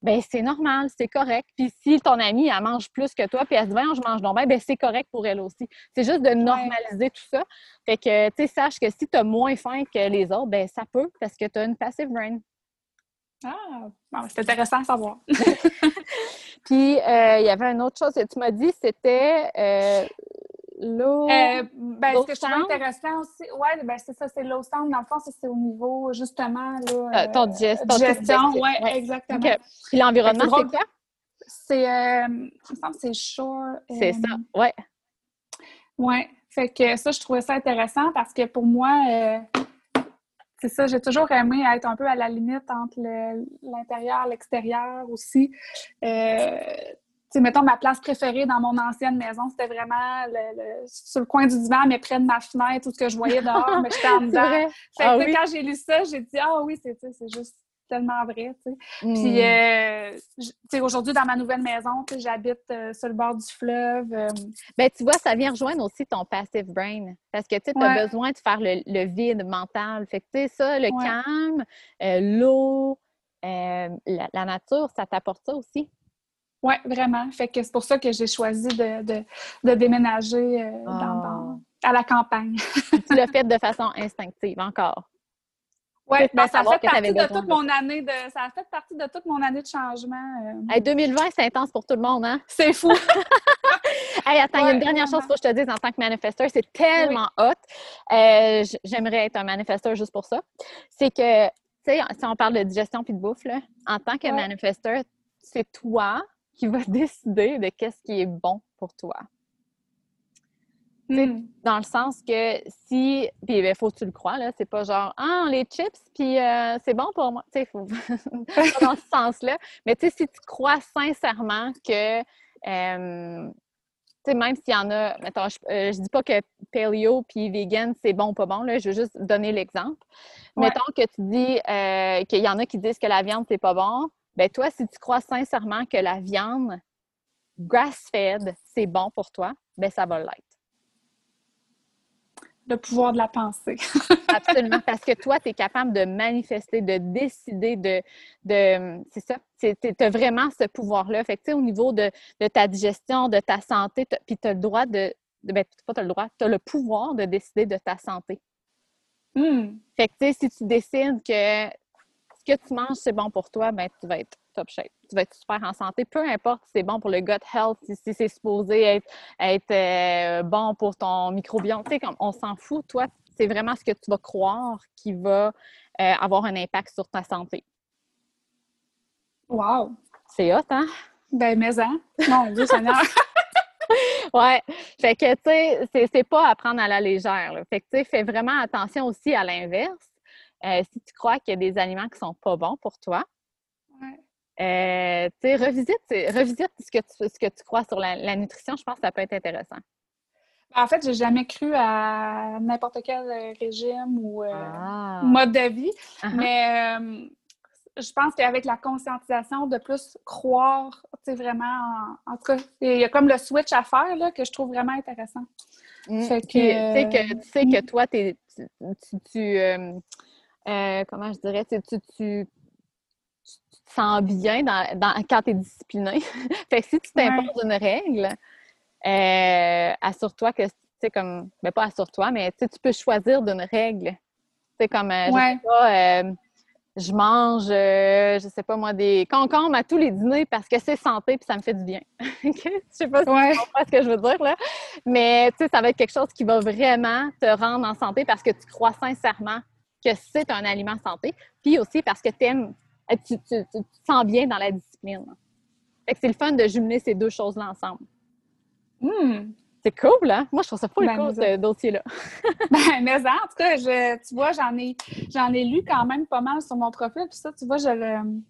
S2: ben c'est normal, c'est correct. Puis si ton amie, elle mange plus que toi, puis elle se dit, je mange donc ben c'est correct pour elle aussi. C'est juste de normaliser tout ça. Fait que, tu sais, sache que si tu as moins faim que les autres, ben ça peut, parce que tu as une passive brain.
S1: Ah, c'est intéressant à savoir.
S2: puis, euh, il y avait une autre chose que tu m'as dit, c'était euh, l'eau.
S1: Euh, ben, ce que je trouvais intéressant aussi, ouais, ben, c'est ça, c'est l'eau stand. Dans le fond, c'est au niveau, justement, là,
S2: euh, ton
S1: digestion. oui, ouais, exactement.
S2: Puis l'environnement, c'est quoi?
S1: c'est, euh, il me semble que c'est Shore.
S2: C'est ça, ouais.
S1: Ouais, fait que ça, je trouvais ça intéressant parce que pour moi, euh, c'est ça, j'ai toujours aimé être un peu à la limite entre l'intérieur et l'extérieur aussi. Euh, sais, mettons, ma place préférée dans mon ancienne maison, c'était vraiment le, sur le coin du divan, mais près de ma fenêtre, tout ce que je voyais dehors, mais j'étais en dedans. Fait que ah quand j'ai lu ça, j'ai dit, ah oui, c'est juste tellement vrai, tu sais. Puis, hmm. euh, tu sais, aujourd'hui, dans ma nouvelle maison, tu sais, j'habite euh, sur le bord du fleuve. Euh.
S2: Ben, tu vois, ça vient rejoindre aussi ton passive brain. Parce que, tu sais, as besoin de faire le, vide mental. Fait que, tu sais, ça, le calme, l'eau, la, nature, ça t'apporte ça aussi.
S1: Oui, vraiment. Fait que c'est pour ça que j'ai choisi de, déménager ah. à la campagne.
S2: tu l'as fait de façon instinctive encore.
S1: Oui, ben, ça, a fait partie de toute mon année de, ça a fait partie de toute mon année de changement.
S2: 2020, euh. c'est intense pour tout le monde, hein?
S1: C'est fou!
S2: hey, attends, il y a une dernière chose que je te dise en tant que manifesteur, c'est tellement hot. Euh, j'aimerais être un manifesteur juste pour ça. C'est que, tu sais, si on parle de digestion puis de bouffe, là, en tant que manifesteur, c'est toi qui vas décider de qu'est-ce qui est bon pour toi. Hmm. Dans le sens que si, puis il faut que tu le crois, là, c'est pas genre, ah, les chips, puis euh, c'est bon pour moi. Tu sais, faut pas dans ce sens-là. Mais tu sais, si tu crois sincèrement que, euh, tu sais, même s'il y en a, mettons, je, euh, dis pas que paleo puis vegan, c'est bon ou pas bon, là, je veux juste donner l'exemple. Mettons que tu dis qu'il y en a qui disent que la viande, c'est pas bon. Ben toi, si tu crois sincèrement que la viande grass-fed, c'est bon pour toi, ben ça va l'être
S1: le pouvoir de la pensée.
S2: Absolument, parce que toi, tu es capable de manifester, de décider, de. de c'est ça, tu as vraiment ce pouvoir-là. Fait que, au niveau de, ta digestion, de ta santé, puis tu as le droit de. de ben, pas tu as le droit, tu as le pouvoir de décider de ta santé.
S1: Hmm.
S2: Fait que, si tu décides que que tu manges, c'est bon pour toi, ben, tu vas être top shape. Tu vas être super en santé. Peu importe si c'est bon pour le gut health, si, c'est supposé être, être euh, bon pour ton microbiome. Tu sais, comme on s'en fout. Toi, c'est vraiment ce que tu vas croire qui va euh, avoir un impact sur ta santé.
S1: Wow!
S2: C'est hot, hein?
S1: Ben, mais hein? Mon Dieu Seigneur!
S2: ouais. Fait que, tu sais, c'est pas à prendre à la légère. Fait que, tu sais, fais vraiment attention aussi à l'inverse. Euh, si tu crois qu'il y a des aliments qui sont pas bons pour toi, euh, revisite, revisite ce, que tu, ce que tu crois sur la, nutrition. Je pense que ça peut être intéressant.
S1: En fait, j'ai jamais cru à n'importe quel régime ou euh, ah. mode de vie. Uh-huh. Mais euh, je pense qu'avec la conscientisation, de plus croire, tu sais, vraiment, en, tout cas, il y a comme le switch à faire là, que je trouve vraiment intéressant.
S2: Mmh. Fait que, tu sais que, tu sais que toi, tu, tu comment je dirais, tu, tu te sens bien dans, quand tu es discipliné. fait que si tu t'imposes une règle, euh, assure-toi que, tu sais, comme, mais ben, pas assure-toi, mais tu peux choisir d'une règle. Tu sais, comme, euh, je sais pas, euh, je mange, je sais pas moi, des concombres à tous les dîners parce que c'est santé puis ça me fait du bien. je sais pas si tu comprends ce que je veux dire, là. Mais, tu sais, ça va être quelque chose qui va vraiment te rendre en santé parce que tu crois sincèrement que c'est un aliment santé, puis aussi parce que tu aimes euh, tu, te sens bien dans la discipline. Fait que c'est le fun de jumeler ces deux choses-là ensemble.
S1: Hmm.
S2: C'est cool, hein? Moi, je trouve ça pas le ben, cool, ce dossier-là.
S1: ben, mais en tout cas, tu vois, j'en ai, j'en ai lu quand même pas mal sur mon profil. Puis ça, tu vois, je le,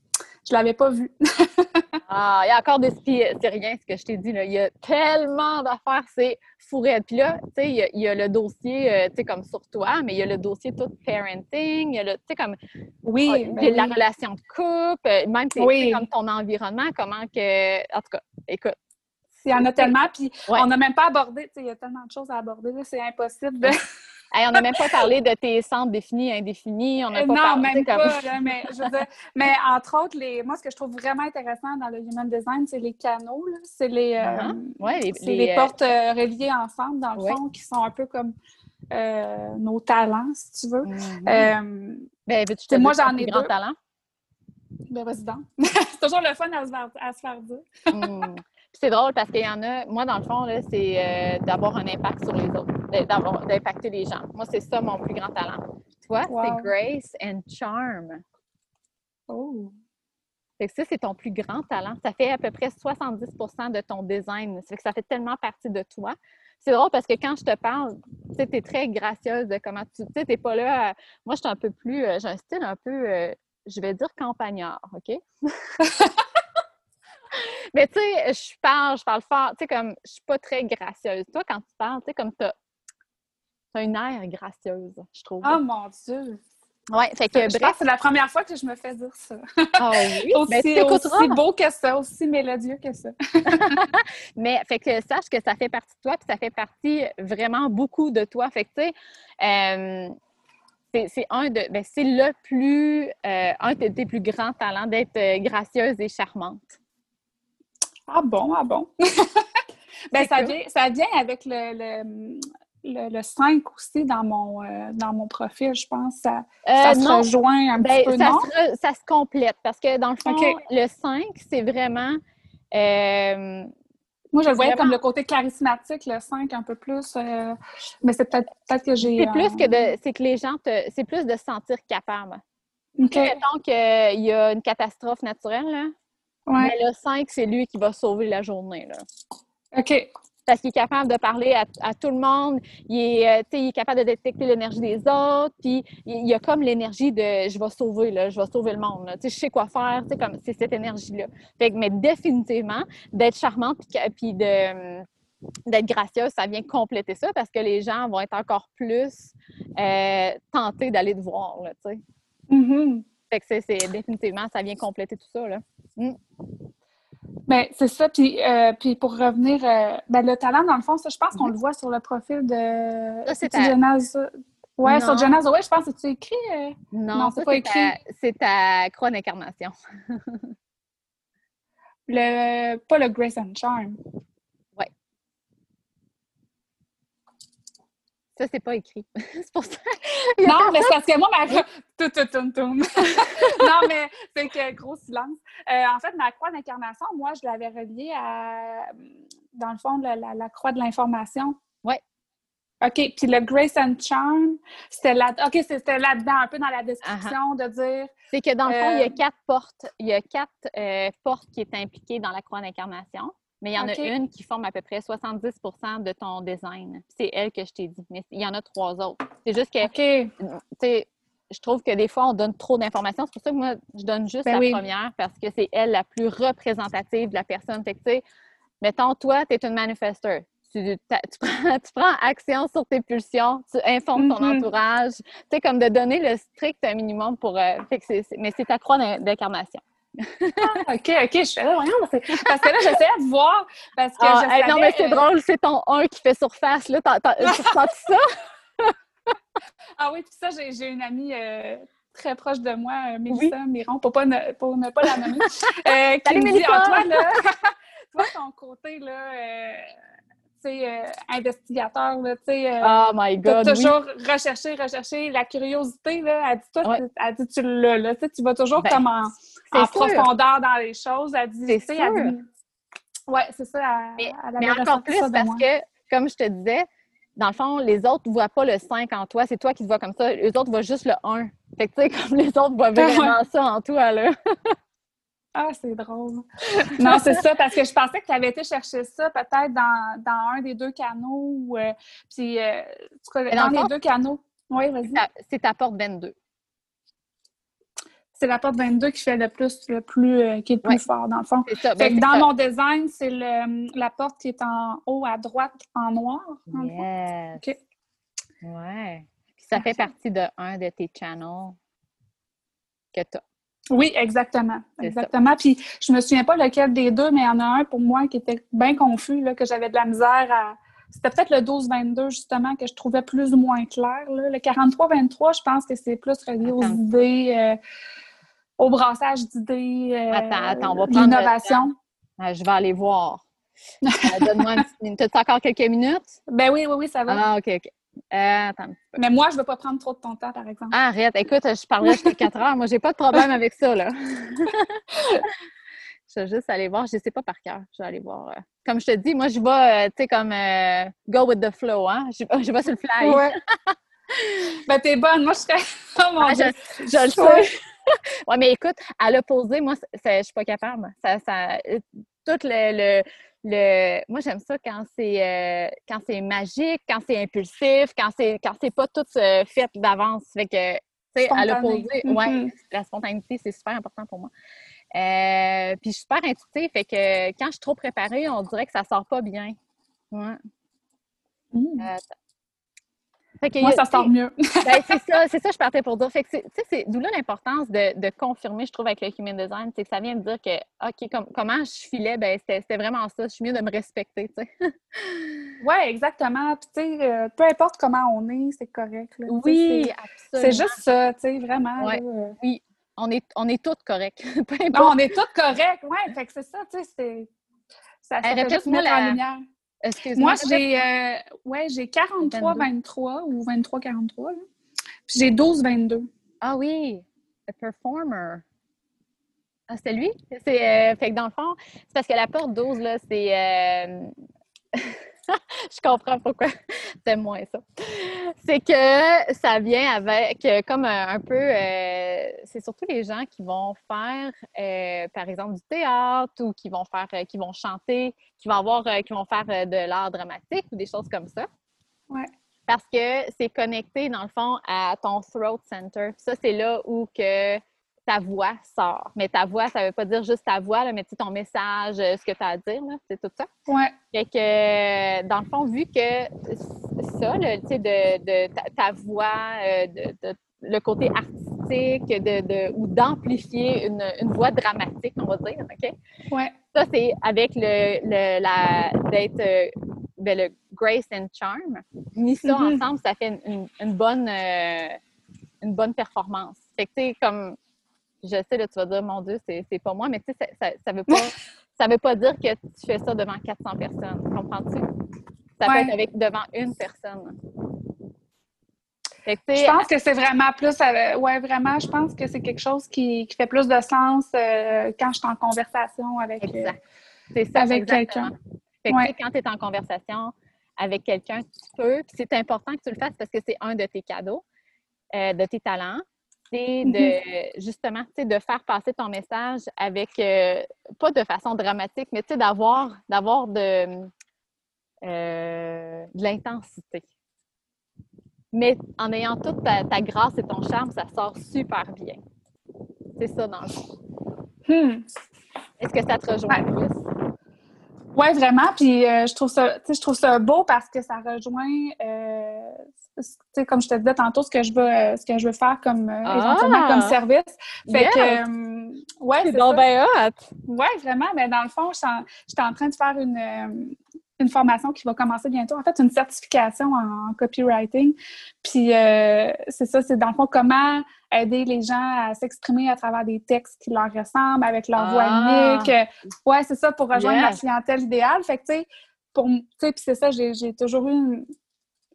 S1: je l'avais pas vu.
S2: ah, il y a encore des... C'est rien ce que je t'ai dit, là. Il y a tellement d'affaires, c'est fourré. Puis là, tu sais, il, y, a le dossier, euh, tu sais, comme sur toi, mais il y a le dossier tout parenting, il y a le, tu sais, comme...
S1: Oui,
S2: ah, ben la relation de couple, euh, même, oui. comme ton environnement, comment que... En tout cas, écoute,
S1: il y en a tellement, puis on n'a même pas abordé, tu sais, il y a tellement de choses à aborder, c'est impossible de
S2: on n'a même pas parlé de tes centres définis, indéfinis. On pas
S1: non, même pas. mais, je veux dire, mais entre autres, les, moi, ce que je trouve vraiment intéressant dans le human design, c'est les canaux. C'est les, euh, uh-huh. les, les, euh, portes euh, reliées ensemble, dans le fond, qui sont un peu comme nos talents, si tu veux. Mm-hmm.
S2: ben, veux-tu te moi, j'en ai deux. talent?
S1: Ben, vas-y c'est toujours le fun à se faire, dire.
S2: Mm c'est drôle parce qu'il y en a, moi, dans le fond, c'est euh, d'avoir un impact sur les autres, d'impacter les gens. Moi, c'est ça mon plus grand talent. Toi, c'est grace and charm.
S1: Oh.
S2: Fait que ça, c'est ton plus grand talent. Ça fait à peu près 70% de ton design. Ça fait que ça fait tellement partie de toi. C'est drôle parce que quand je te parle, tu sais, es très gracieuse de comment tu. Tu sais, t'es pas là. Moi, je suis un peu plus. Euh, j'ai un style un peu, euh, je vais dire campagnard, OK? Mais tu sais, je parle, je parle fort. Tu sais, comme, je suis pas très gracieuse. Toi, quand tu parles, tu sais, comme tu as, une air gracieuse, je trouve.
S1: Oh mon Dieu!
S2: Oui, fait que
S1: je
S2: bref.
S1: c'est la première fois que je me fais dire ça.
S2: Ah oui?
S1: aussi,
S2: Ben,
S1: aussi beau que ça, aussi mélodieux que ça.
S2: Mais fait que sache que ça fait partie de toi, puis ça fait partie vraiment beaucoup de toi. Fait que tu sais, euh, c'est un de, ben, c'est le plus, euh, un de tes plus grands talents d'être euh, gracieuse et charmante.
S1: Ah bon, ah bon? ben, ça vient, ça vient avec le, le, le, 5 aussi dans mon, euh, dans mon profil, je pense. Ça, ça se rejoint un
S2: ben,
S1: petit peu,
S2: ça
S1: non?
S2: Se, ça se complète parce que dans le fond, le 5, c'est vraiment...
S1: moi, je le voyais comme le côté charismatique, le 5 un peu plus. Euh, mais c'est peut-être peut que j'ai.
S2: C'est plus que de. C'est que les gens te. C'est plus de se sentir capable. Mettons qu'il y a une catastrophe naturelle, là.
S1: Ouais.
S2: Mais le 5, c'est lui qui va sauver la journée, là.
S1: OK.
S2: Parce qu'il est capable de parler à, à tout le monde. Il est, euh, il est capable de détecter l'énergie des autres. Puis il y a comme l'énergie de je vais sauver, là, je vais sauver le monde. Je sais quoi faire. comme C'est cette énergie-là. Mais définitivement, d'être charmante puis de d'être gracieuse, ça vient compléter ça parce que les gens vont être encore plus euh, tentés d'aller te voir. Là.
S1: Mm-hmm.
S2: Fait que c'est définitivement, ça vient compléter tout ça. Là. Mm.
S1: Bien, c'est ça. Puis, euh, puis pour revenir, euh, ben, le talent, dans le fond, ça, je pense qu'on
S2: Mhm.
S1: le voit sur le profil de.
S2: Ça, c'est
S1: Genaz? Ouais, sur. Genaz. Ouais, je pense que tu écrit. euh,
S2: Non,
S1: Non, c'est pas écrit.
S2: ta, c'est ta croix d'incarnation.
S1: le, pas le Grace and Charm.
S2: Ça, c'est pas écrit. c'est pour ça.
S1: Non, mais c'est parce que moi, ma tout, tout, tout, tout. Non, mais c'est que gros silence. Euh, en fait, ma croix d'incarnation, moi, je l'avais reliée à, dans le fond, la, la, la croix de l'information.
S2: Ouais.
S1: OK. Puis le Grace and Charm, c'était là. OK, c'était là-dedans, un peu dans la description, de dire.
S2: C'est que dans le fond, il y a
S1: Euh,
S2: quatre portes. Il y a quatre euh, portes qui est impliquées dans la croix d'incarnation. Mais il y en a une qui forme à peu près 70% de ton design. C'est elle que je t'ai dit. Mais il y en a trois autres. C'est juste que, tu
S1: OK.
S2: sais, je trouve que des fois, on donne trop d'informations. C'est pour ça que moi, je donne juste
S1: Ben
S2: la
S1: oui.
S2: première parce que c'est elle la plus représentative de la personne. Fait que, tu sais, mettons, toi, tu es une manifesteur. Tu, prends, tu prends action sur tes pulsions, tu informes ton
S1: Mhm.
S2: entourage. Tu sais, comme de donner le strict minimum pour. euh, fait que mais c'est ta croix d'in- d'incarnation.
S1: Ah, OK, OK. Je fais là, voyons, Parce que là, j'essayais de voir. Parce que
S2: Ah,
S1: je
S2: hey, non, mais c'est drôle, c'est ton 1 qui fait surface. Là, tu ressens ça?
S1: Ah oui, puis ça, j'ai j'ai une amie euh, très proche de moi, euh, Mélissa Miron, pour, pas ne, pour ne pas la nommer, euh, qui
S2: Salut,
S1: me dit,
S2: Mélissa!
S1: toi, là, toi, ton côté, là, euh, euh, investigateur, là, tu sais, euh,
S2: Oh my oui.
S1: toujours recherché, recherché, la curiosité, là, elle dit, toi,
S2: Ouais.
S1: tu- elle dit, tu l'as, là, tu sais, tu vas toujours
S2: Ben,
S1: comme en, profondeur dans les choses, elle dit,
S2: C'est sûr.
S1: dit, ouais, c'est ça, elle,
S2: Mais,
S1: elle
S2: mais encore plus parce
S1: moi.
S2: que, comme je te disais, dans le fond, les autres ne voient pas le 5 en toi, c'est toi qui te vois comme ça. Les autres voient juste le 1. Fait que, tu sais, comme les autres voient vraiment ça en toi, là.
S1: Ah, c'est drôle. non, c'est ça, parce que je pensais que tu avais été chercher ça peut-être dans, dans un des deux canaux. Ou, euh, puis, euh, en
S2: dans
S1: dans
S2: le
S1: les deux canaux. Oui, vas-y.
S2: C'est ta porte 22.
S1: C'est la porte 22 qui fait le plus, le plus, euh, qui est le plus
S2: Ouais.
S1: fort, dans le fond.
S2: Ça.
S1: Fait
S2: ben,
S1: que dans
S2: ça.
S1: mon design, c'est la porte qui est en haut à droite en noir. fond.
S2: Yes.
S1: OK.
S2: Ouais. Puis ça fait partie de un de tes channels que tu as.
S1: Oui, exactement.
S2: Ça.
S1: Exactement. Puis je me souviens pas lequel des deux, mais il y en a un pour moi qui était bien confus, là, que j'avais de la misère à. C'était peut-être le 12-22, justement, que je trouvais plus ou moins clair. là. Le 43-23, je pense que c'est plus relié aux
S2: Attends.
S1: idées, euh, au brassage d'idées, euh,
S2: Attends, attends, on va prendre
S1: l'innovation.
S2: Ah, je vais aller voir. Euh, Donne-moi une petite minute. Encore quelques minutes?
S1: Ben oui, oui, oui, ça va.
S2: Ah, OK, OK. Euh, attends.
S1: Mais moi, je ne veux pas prendre trop de ton temps, par exemple.
S2: Ah, arrête. Écoute, je parlerai jusqu'à 4 heures. Moi, j'ai pas de problème avec ça, là. je vais juste aller voir. Je ne sais pas par cœur. Je vais aller voir. euh. Comme je te dis, moi, je vais, euh, tu sais, comme go with the flow, hein. Je, je vais sur le fly.
S1: Ouais. ben, t'es bonne. Moi, je serais. Oh mon
S2: Ah,
S1: Dieu.
S2: je, je le sais.
S1: Ouais.
S2: ouais, mais écoute, à l'opposé, moi, je suis pas capable. Ça, ça, tout le, le, moi j'aime ça quand c'est euh, quand c'est magique, quand c'est impulsif, quand c'est quand c'est pas tout euh, fait d'avance. Fait que tu sais à l'opposé, ouais, mm-hmm. la spontanéité c'est super important pour moi. puis je suis super intuitive, fait que quand je suis trop préparée, on dirait que ça sort pas bien. Ouais.
S1: Mm. Moi, ça sort mieux.
S2: ben, c'est ça, c'est ça je partais pour dire. Fait que c'est d'où là l'importance de, de, confirmer, je trouve, avec le human design, c'est que ça vient de dire que, OK, comment je filais, ben c'était vraiment ça. Je suis mieux de me respecter, tu sais.
S1: oui, exactement. Puis, tu sais, euh, peu importe comment on est, c'est correct. Là,
S2: oui, absolument.
S1: C'est juste ça, tu sais, vraiment.
S2: Euh. Oui, on est, on est toutes correctes.
S1: non, on est toutes correctes, oui. Fait que c'est ça, tu sais, c'est... Ça, ça fait juste mettre la... en lumière. Moi, j'ai euh, ouais, j'ai 43-23 ou 23-43. Puis j'ai 12-22.
S2: Ah oui, a performer. Ah, c'est lui? C'est, euh, fait que dans le fond, c'est parce que la porte 12, là, c'est. Euh, je comprends pourquoi c'est moins ça. C'est que ça vient avec, comme un, peu, euh, c'est surtout les gens qui vont faire, euh, par exemple, du théâtre ou qui vont faire, euh, qui vont chanter, qui vont avoir, qui vont faire de l'art dramatique ou des choses comme ça.
S1: Ouais.
S2: Parce que c'est connecté, dans le fond, à ton throat center. Ça, c'est là où que ta voix sort. Mais ta voix, ça ne veut pas dire juste ta voix, là, mais ton message, euh, ce que tu as à dire, c'est tout ça.
S1: Ouais.
S2: Fait que, dans le fond, vu que ça, le, de, de ta, voix, euh, de, le côté artistique de, ou d'amplifier une, une, voix dramatique, on va dire, OK?
S1: Ouais.
S2: Ça, c'est avec le, le la, d'être euh, ben, le grace and charm. Mis ça mm-hmm. ensemble, ça fait une, une bonne, une bonne performance. Fait que, tu sais, comme je sais, là, tu vas dire, mon Dieu, c'est pas moi, mais tu sais, ça, ça, veut pas, ça veut pas dire que tu fais ça devant 400 personnes. Comprends-tu? Ça peut être avec, devant une personne.
S1: je pense que c'est vraiment plus, euh, ouais, vraiment, je pense que c'est quelque chose qui, qui, fait plus de sens euh, quand je suis en conversation avec, euh, avec quelqu'un.
S2: Quand tu es en conversation avec quelqu'un, tu peux, c'est important que tu le fasses parce que c'est un de tes cadeaux, de tes talents c'est de justement de faire passer ton message avec euh, pas de façon dramatique, mais d'avoir d'avoir de, euh, de l'intensité. Mais en ayant toute ta, grâce et ton charme, ça sort super bien. C'est ça dans le fond. Hmm. Est-ce que ça te rejoint plus?
S1: Oui, vraiment. Puis euh, je trouve ça, je trouve ça beau parce que ça rejoint comme je te disais tantôt, ce que je veux, euh, ce que je veux faire comme euh, éventuellement comme ah! service. Fait que, euh, ouais,
S2: c'est donc bien
S1: Ouais, vraiment. Mais dans le fond, je suis en, train de faire une, une formation qui va commencer bientôt. En fait, une certification en, copywriting. Puis c'est ça, c'est dans le fond comment aider les gens à s'exprimer à travers des textes qui leur ressemblent, avec leur voix ah! unique. Ouais, c'est ça, pour rejoindre la clientèle idéale. Fait que, tu sais, pour, tu sais, puis c'est ça, j'ai toujours eu une,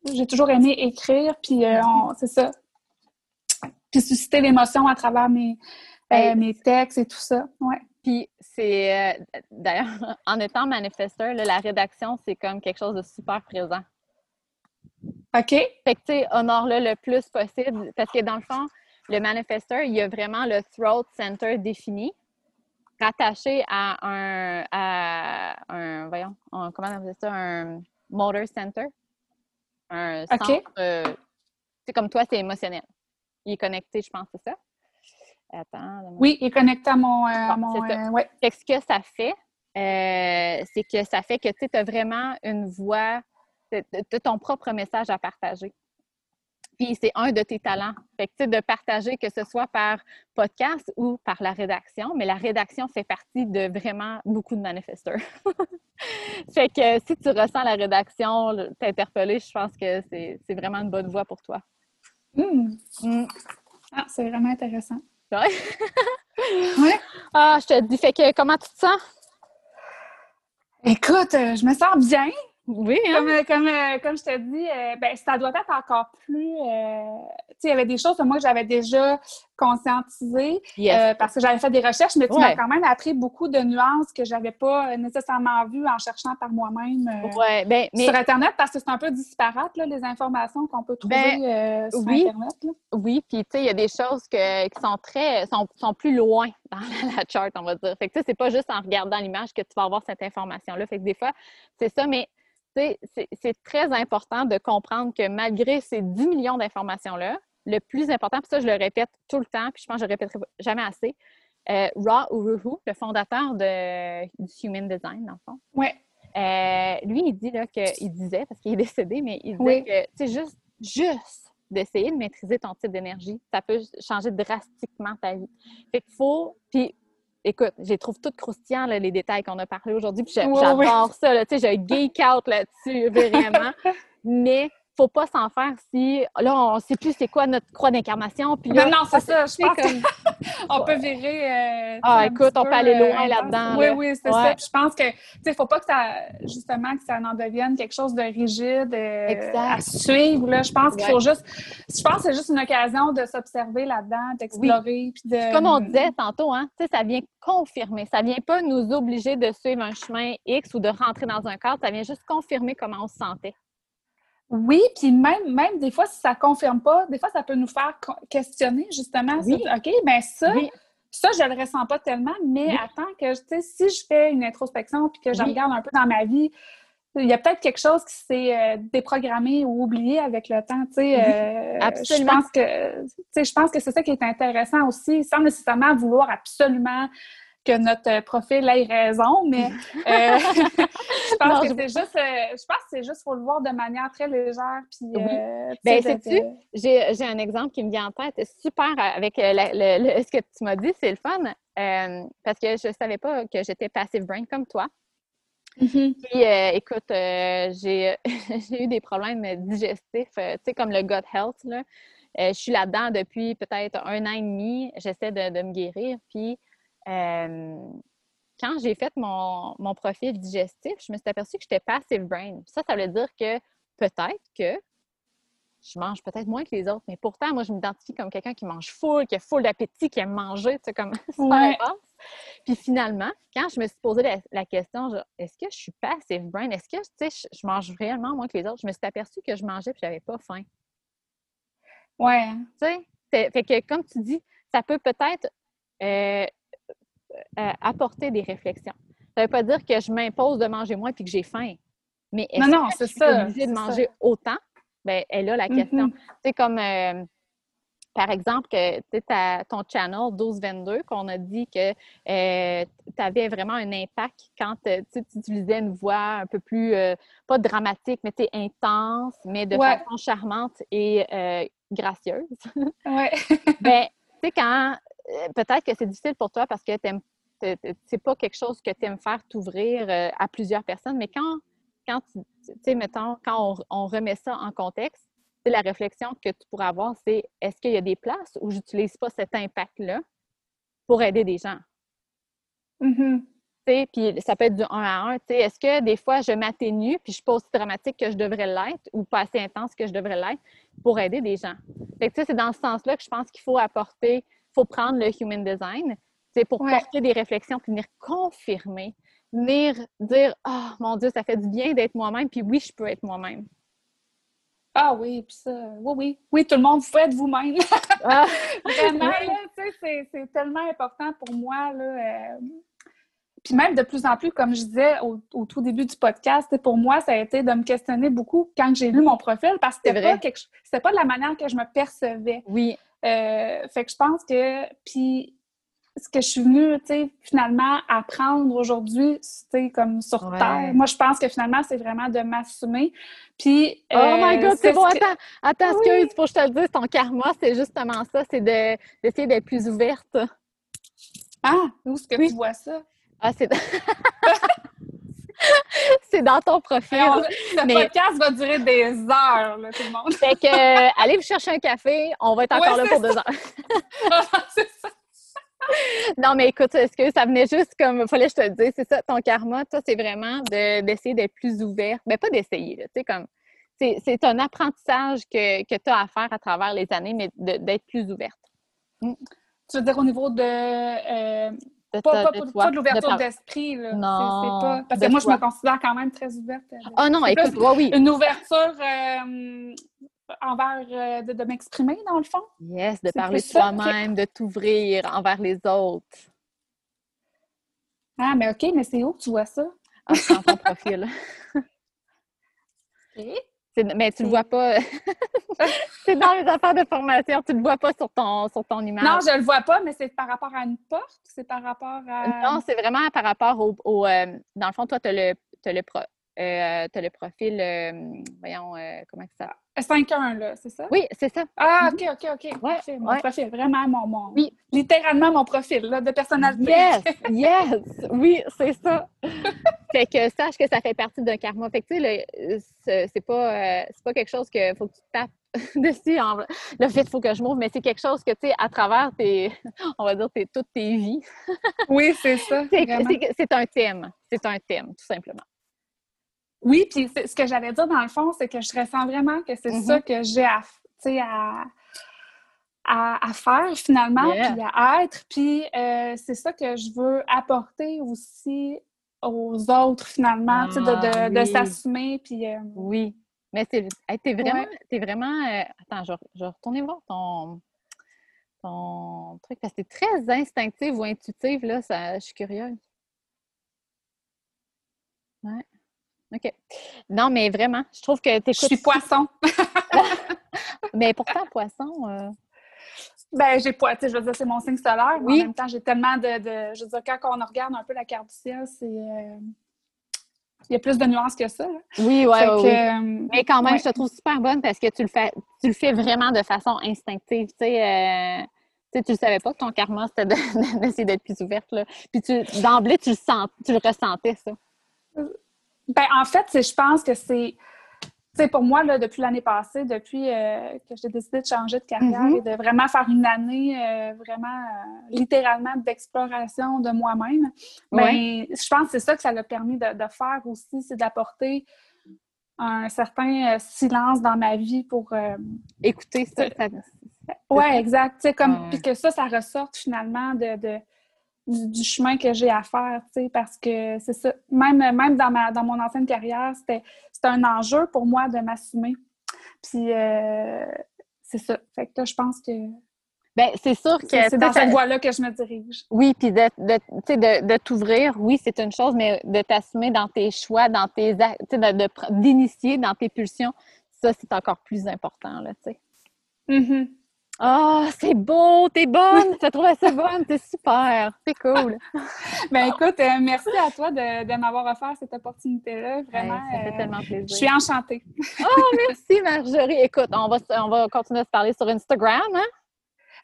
S1: j'ai toujours aimé écrire, puis euh, c'est ça. Puis susciter l'émotion à travers mes, euh, mes textes et tout ça. Ouais.
S2: Puis c'est euh, d'ailleurs, en étant manifesteur, la rédaction, c'est comme quelque chose de super présent.
S1: OK.
S2: Fait que tu sais, honore-le le plus possible. Parce que dans le fond, le manifesteur, il y a vraiment le throat center défini, rattaché à un, à un voyons, comment on appelle ça, un motor center un centre. Euh, c'est comme toi, c'est émotionnel. Il est connecté, je pense, c'est ça?
S1: Attends. Oui, il est connecté à mon. Euh, euh, ouais.
S2: ce que ça fait, c'est que ça fait que tu as vraiment une voix, tu as ton propre message à partager. Puis c'est un de tes talents. Fait que, de partager, que ce soit par podcast ou par la rédaction, mais la rédaction fait partie de vraiment beaucoup de manifesteurs. fait que si tu ressens la rédaction t'interpeller, je pense que c'est vraiment une bonne voie pour toi.
S1: Hmm. Ah, c'est vraiment intéressant.
S2: Ouais. ouais. Ah, je te dis, fait que comment tu te sens?
S1: Écoute, euh, je me sens bien.
S2: Oui, hein?
S1: Comme, euh, comme, euh, comme je te dis, euh, ben, ça doit être encore plus. tu sais, il y avait des choses, moi, que j'avais déjà conscientiser euh, parce que j'avais fait des recherches, mais tu m'as quand même appris beaucoup de nuances que j'avais pas nécessairement vues en cherchant par moi-même
S2: euh, ben,
S1: sur Internet parce que c'est un peu disparate, les informations qu'on peut trouver ben, sur Internet.
S2: Oui, puis tu sais, il y a des choses qui sont très, sont, sont, plus loin dans la chart, on va dire. Fait que tu sais, c'est pas juste en regardant l'image que tu vas avoir cette information-là. Fait que des fois, c'est ça, mais c'est très important de comprendre que malgré ces 10 millions d'informations-là, le plus important, puis ça, je le répète tout le temps, puis je pense que je le répéterai jamais assez, euh, Ra Uruhu, le fondateur de, du Human Design, dans le fond.
S1: Ouais.
S2: Euh, lui, il dit là, que, il disait, parce qu'il est décédé, mais il disait que c'est juste, juste d'essayer de maîtriser ton type d'énergie, ça peut changer drastiquement ta vie. Fait qu'il faut, puis écoute, j'ai trouve tout croustillant les détails qu'on a parlé aujourd'hui, puis j'adore ça, tu sais, je geek out là-dessus, vraiment. Mais faut pas s'en faire si là on sait plus c'est quoi notre croix d'incarnation puis
S1: là, non non c'est ça je pense comme... on peut virer
S2: euh, ah écoute on peut aller loin euh, là-dedans
S1: oui oui c'est ça. Puis je pense que tu sais faut pas que ça justement que ça en devienne quelque chose de rigide euh, à suivre là. Je pense qu'il faut juste je pense que c'est juste une occasion de s'observer là-dedans d'explorer puis de
S2: comme on disait tantôt hein tu sais ça vient confirmer ça vient pas nous obliger de suivre un chemin X ou de rentrer dans un cadre ça vient juste confirmer comment on se sentait
S1: oui, puis même, même des fois, si ça ne confirme pas, des fois, ça peut nous faire questionner justement. OK, bien ça, ça, je ne le ressens pas tellement, mais attends que, tu sais, si je fais une introspection puis que je regarde un peu dans ma vie, il y a peut-être quelque chose qui s'est euh, déprogrammé ou oublié avec le temps, tu sais. Euh, absolument. Je pense que, je pense que c'est ça qui est intéressant aussi, sans nécessairement vouloir absolument que notre profil ait raison, mais euh, je pense que c'est juste, euh, je pense que c'est juste, faut le voir de manière très légère. Puis,
S2: euh, ben, sais-tu, j'ai un exemple qui me vient en tête, super avec ce que tu m'as dit, c'est le fun, parce que je savais pas que j'étais passive brain comme toi. Mm-hmm. Puis, écoute, j'ai eu des problèmes digestifs, tu sais, comme le gut health, là. je suis là-dedans depuis peut-être un an et demi. J'essaie de, de, me guérir. Puis, quand j'ai fait mon, profil digestif, je me suis aperçue que j'étais passive brain. Ça, ça veut dire que peut-être que je mange peut-être moins que les autres, mais pourtant, moi, je m'identifie comme quelqu'un qui mange full, qui a full d'appétit, qui aime manger, tu sais, comme ça ouais. Puis finalement, quand je me suis posé la, question, est-ce que je suis passive brain? Est-ce que, tu sais, je, mange réellement moins que les autres? Je me suis aperçue que je mangeais et j'avais pas faim.
S1: Ouais.
S2: Tu sais, fait que comme tu dis, ça peut peut-être euh, euh, apporter des réflexions. Ça ne veut pas dire que je m'impose de manger moins puis que j'ai fain. Mais est-ce non, que je suis obligée de manger autant? Bien, elle a la question. C'est mm-hmm. Tu sais, comme euh, par exemple, que tu ton channel 1222, qu'on a dit que euh, tu avais vraiment un impact quand tu utilisais une voix un peu plus, pas dramatique, mais intense, mais de façon charmante et gracieuse.
S1: Oui.
S2: ben, tu sais, quand peut-être que c'est difficile pour toi parce que c'est pas quelque chose que tu aimes faire t'ouvrir euh, à plusieurs personnes, mais quand, quand tu sais, mettons, quand on, remet ça en contexte, la réflexion que tu pourras avoir, c'est est-ce qu'il y a des places où j'utilise pas cet impact-là pour aider des gens?
S1: Mm-hmm.
S2: Puis ça peut être du 1 à 1. Est-ce que des fois, je m'atténue puis je suis pas aussi dramatique que je devrais l'être ou pas assez intense que je devrais l'être pour aider des gens? c'est dans ce sens-là que je pense qu'il faut apporter faut prendre le human design, c'est pour porter des réflexions, puis venir confirmer, venir dire oh, mon Dieu, ça fait du bien d'être moi-même, puis oui, je peux être moi-même.
S1: Ah oui, puis ça, oui, oui. Oui, tout le monde, vous être vous-même. Ah. Vraiment, là, tu sais, c'est tellement important pour moi, là. Euh, puis même de plus en plus, comme je disais au, tout début du podcast, pour moi, ça a été de me questionner beaucoup quand j'ai lu mon profil parce que c'était pas, quelque... pas de la manière que je me percevais.
S2: Oui.
S1: Euh, fait que je pense que, puis ce que je suis venue, tu sais, finalement apprendre aujourd'hui, tu comme sur Terre, moi, je pense que finalement, c'est vraiment de m'assumer. Puis...
S2: oh my God, euh, c'est bon, attends, attends, oui. excuse, faut que je te le dise, ton karma, c'est justement ça, c'est d'essayer d'être plus ouverte.
S1: Ah, où est-ce que tu vois ça?
S2: Ah, c'est... c'est dans ton profil.
S1: le podcast va durer des heures, là, tout le monde.
S2: fait que, euh, allez vous chercher un café, on va être encore là pour deux heures. c'est ça. Non, mais écoute, est-ce que ça venait juste comme, fallait que je te le dise, c'est ça, ton karma, toi, c'est vraiment d'essayer d'être plus ouvert. Mais ben, pas d'essayer, tu sais, comme, c'est un apprentissage que, que tu as à faire à travers les années, mais d'être plus ouverte.
S1: Mm. Tu veux dire au niveau de. Euh, pas, de, l'ouverture d'esprit, là. Non. pas... Parce que moi, je me considère quand même très ouverte.
S2: Ah oh non, écoute, oui.
S1: Une ouverture euh, envers de, de m'exprimer, dans le fond.
S2: Yes, de parler de toi-même, de t'ouvrir envers les autres.
S1: Ah, mais OK, mais c'est où que tu vois ça?
S2: Ah, dans ton profil. OK. Mais tu ne le vois pas. c'est dans les affaires de formation, tu ne le vois pas sur ton, sur ton image.
S1: Non, je ne le vois pas, mais c'est par rapport à une porte, c'est par rapport à.
S2: Non, c'est vraiment par rapport au. Euh, dans le fond, toi, tu as le, as le, pro, euh, as le profil. Euh, voyons, comment ça
S1: 5-1, là, c'est ça?
S2: Oui, c'est ça.
S1: Ah, OK, OK, OK. Ouais, mon profil, vraiment mon, mon. Oui. Littéralement mon profil là, de personnalité.
S2: Yes, yes, oui, c'est ça. fait que sache que ça fait partie d'un karma. Fait que, tu sais, c'est pas, euh, pas quelque chose qu'il faut que tu tapes dessus. En... Le fait, il faut que je m'ouvre, mais c'est quelque chose que, tu sais, à travers tes, on va dire, tes, toutes tes vies.
S1: oui, c'est ça.
S2: C'est un thème. C'est un thème, tout simplement.
S1: Oui, puis ce que j'allais dire dans le fond, c'est que je ressens vraiment que c'est ça mm-hmm. que j'ai à, à, à, faire finalement, puis à être. Puis euh, c'est ça que je veux apporter aussi aux autres finalement, de, de, de ah, s'assumer. Puis, euh,
S2: Oui, mais t'es es vraiment. Es vraiment euh, attends, je, je vais retourner voir ton, ton truc parce que c'est très instinctif ou intuitif, là, ça, je suis curieuse. Ouais. OK. Non, mais vraiment, je trouve que tu
S1: Je suis poisson.
S2: mais pourtant, poisson. Euh...
S1: Ben, j'ai poisson, je veux dire, c'est mon signe solaire. Mais en même temps, j'ai tellement de, Je veux dire, quand on regarde un peu la carte du ciel, c'est. Euh, il y a plus de nuances que ça.
S2: Oui, oui, oui. Euh, mais quand même, je te trouve super bonne parce que tu le fais, tu le fais vraiment de façon instinctive. Tu sais, tu ne savais pas que ton karma, c'était d'essayer d'être plus ouverte. Là. Puis d'emblée, tu le sens, tu le ressentais, ça.
S1: Ben, en fait, je pense que c'est. Pour moi, là, depuis l'année passée, depuis euh, que j'ai décidé de changer de carrière mm-hmm. et de vraiment faire une année euh, vraiment euh, littéralement d'exploration de moi-même, ben, je pense que c'est ça que ça l'a permis de, faire aussi, c'est d'apporter un certain silence dans ma vie pour
S2: écouter ça.
S1: oui, exact. Comme, Puis que ça, ça ressorte finalement de du, chemin que j'ai à faire, tu sais, parce que c'est ça. Même, même dans, ma, dans mon ancienne carrière, c'était un enjeu pour moi de m'assumer. Puis, euh, c'est ça. Fait que là, je pense que.
S2: Bien, c'est sûr que.
S1: C'est dans cette voie-là que je me dirige.
S2: Oui, puis de, de, de, de t'ouvrir, oui, c'est une chose, mais de t'assumer dans tes choix, dans tes. d'initier dans tes pulsions, ça, c'est encore plus important, là, tu sais.
S1: Mm-hmm.
S2: Ah, c'est beau, t'es bonne, tu trouvé ça bonne, c'est super, c'est cool.
S1: ben écoute, euh, merci à toi de, m'avoir offert cette opportunité-là, vraiment.
S2: ça fait euh, tellement plaisir. Je
S1: suis enchantée.
S2: oh, merci Marjorie. Écoute, on va, on va continuer à se parler sur Instagram, hein?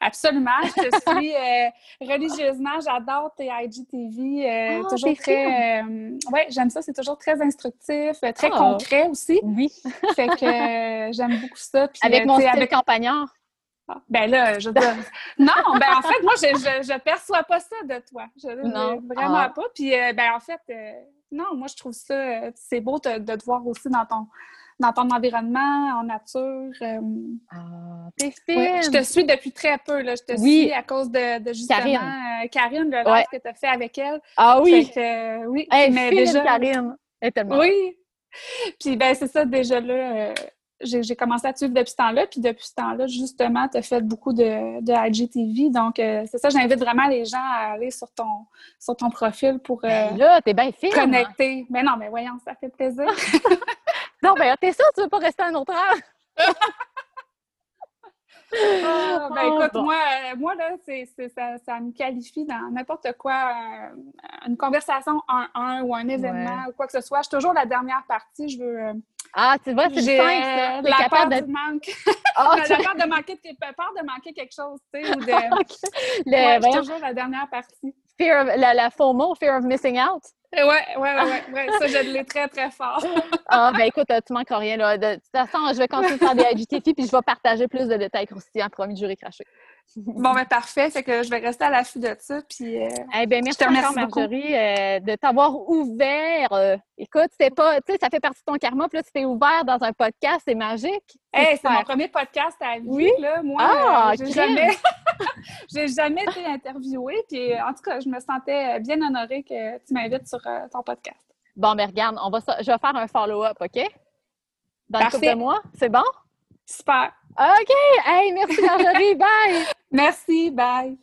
S1: Absolument, je te suis euh, religieusement, j'adore tes IGTV, ah, toujours très... oui, j'aime ça, c'est toujours très instructif, très concret aussi.
S2: Oui.
S1: fait que j'aime beaucoup ça.
S2: avec mon style avec... campagnard.
S1: Ben là, je veux dire... non, ben en fait, moi, je, je, perçois pas ça de toi. Je, non. Vraiment ah. pas. Puis, euh, ben en fait, euh, non, moi, je trouve ça, euh, c'est beau de, te voir aussi dans ton, dans ton environnement, en nature.
S2: ah, t'es fine!
S1: je te suis depuis très peu, là. Je te suis à cause de, de justement Karine, Karine le live que tu as fait avec elle.
S2: Ah oui!
S1: oui,
S2: mais déjà... Karine! Elle est tellement...
S1: Oui! Puis, ben c'est ça, déjà là j'ai commencé à te suivre depuis ce temps-là. Puis depuis ce temps-là, justement, tu as fait beaucoup de, de IGTV. Donc, euh, c'est ça, j'invite vraiment les gens à aller sur ton, sur ton profil pour euh,
S2: ben là, t'es bien
S1: connecter. Mais non, mais voyons, ça fait plaisir.
S2: non, ben t'es sûr tu veux pas rester un autre heure?
S1: Ah, ben oh, écoute, moi, euh, moi là, c'est, ça, ça, me qualifie dans n'importe quoi, une conversation, un, un ou un événement ou quoi que ce soit. Je suis toujours la dernière partie. Je veux,
S2: ah, tu vois, c'est ça.
S1: La peur de... du manque. Oh, la peur de manquer, peur de manquer quelque chose, tu sais, ou de... ouais, toujours la dernière partie.
S2: Fear of, la, la FOMO, Fear of Missing Out?
S1: Oui, oui, oui, ouais. ça, je l'ai très, très fort.
S2: ah, ben écoute, tu manques rien, là. De, toute façon, je vais continuer à faire des IGTV puis je vais partager plus de détails croustillants, promis, jury craché.
S1: Bon, ben parfait. Fait que je vais rester à l'affût de ça. Puis,
S2: euh, eh ben, merci encore, Marjorie, euh, de t'avoir ouvert. Euh, écoute, c'est pas, tu sais, ça fait partie de ton karma. Puis là, tu t'es ouvert dans un podcast, c'est magique.
S1: C'est mon premier podcast à vie. Oui? Là. Moi, ah, j'ai jamais... j'ai jamais été interviewée. Puis, en tout cas, je me sentais bien honorée que tu m'invites sur ton podcast.
S2: Bon, mais regarde, on va, je vais faire un follow-up, OK? Dans Parfait. le de mois. C'est bon?
S1: Super.
S2: OK. Hey, merci Marjorie. bye.
S1: Merci. Bye.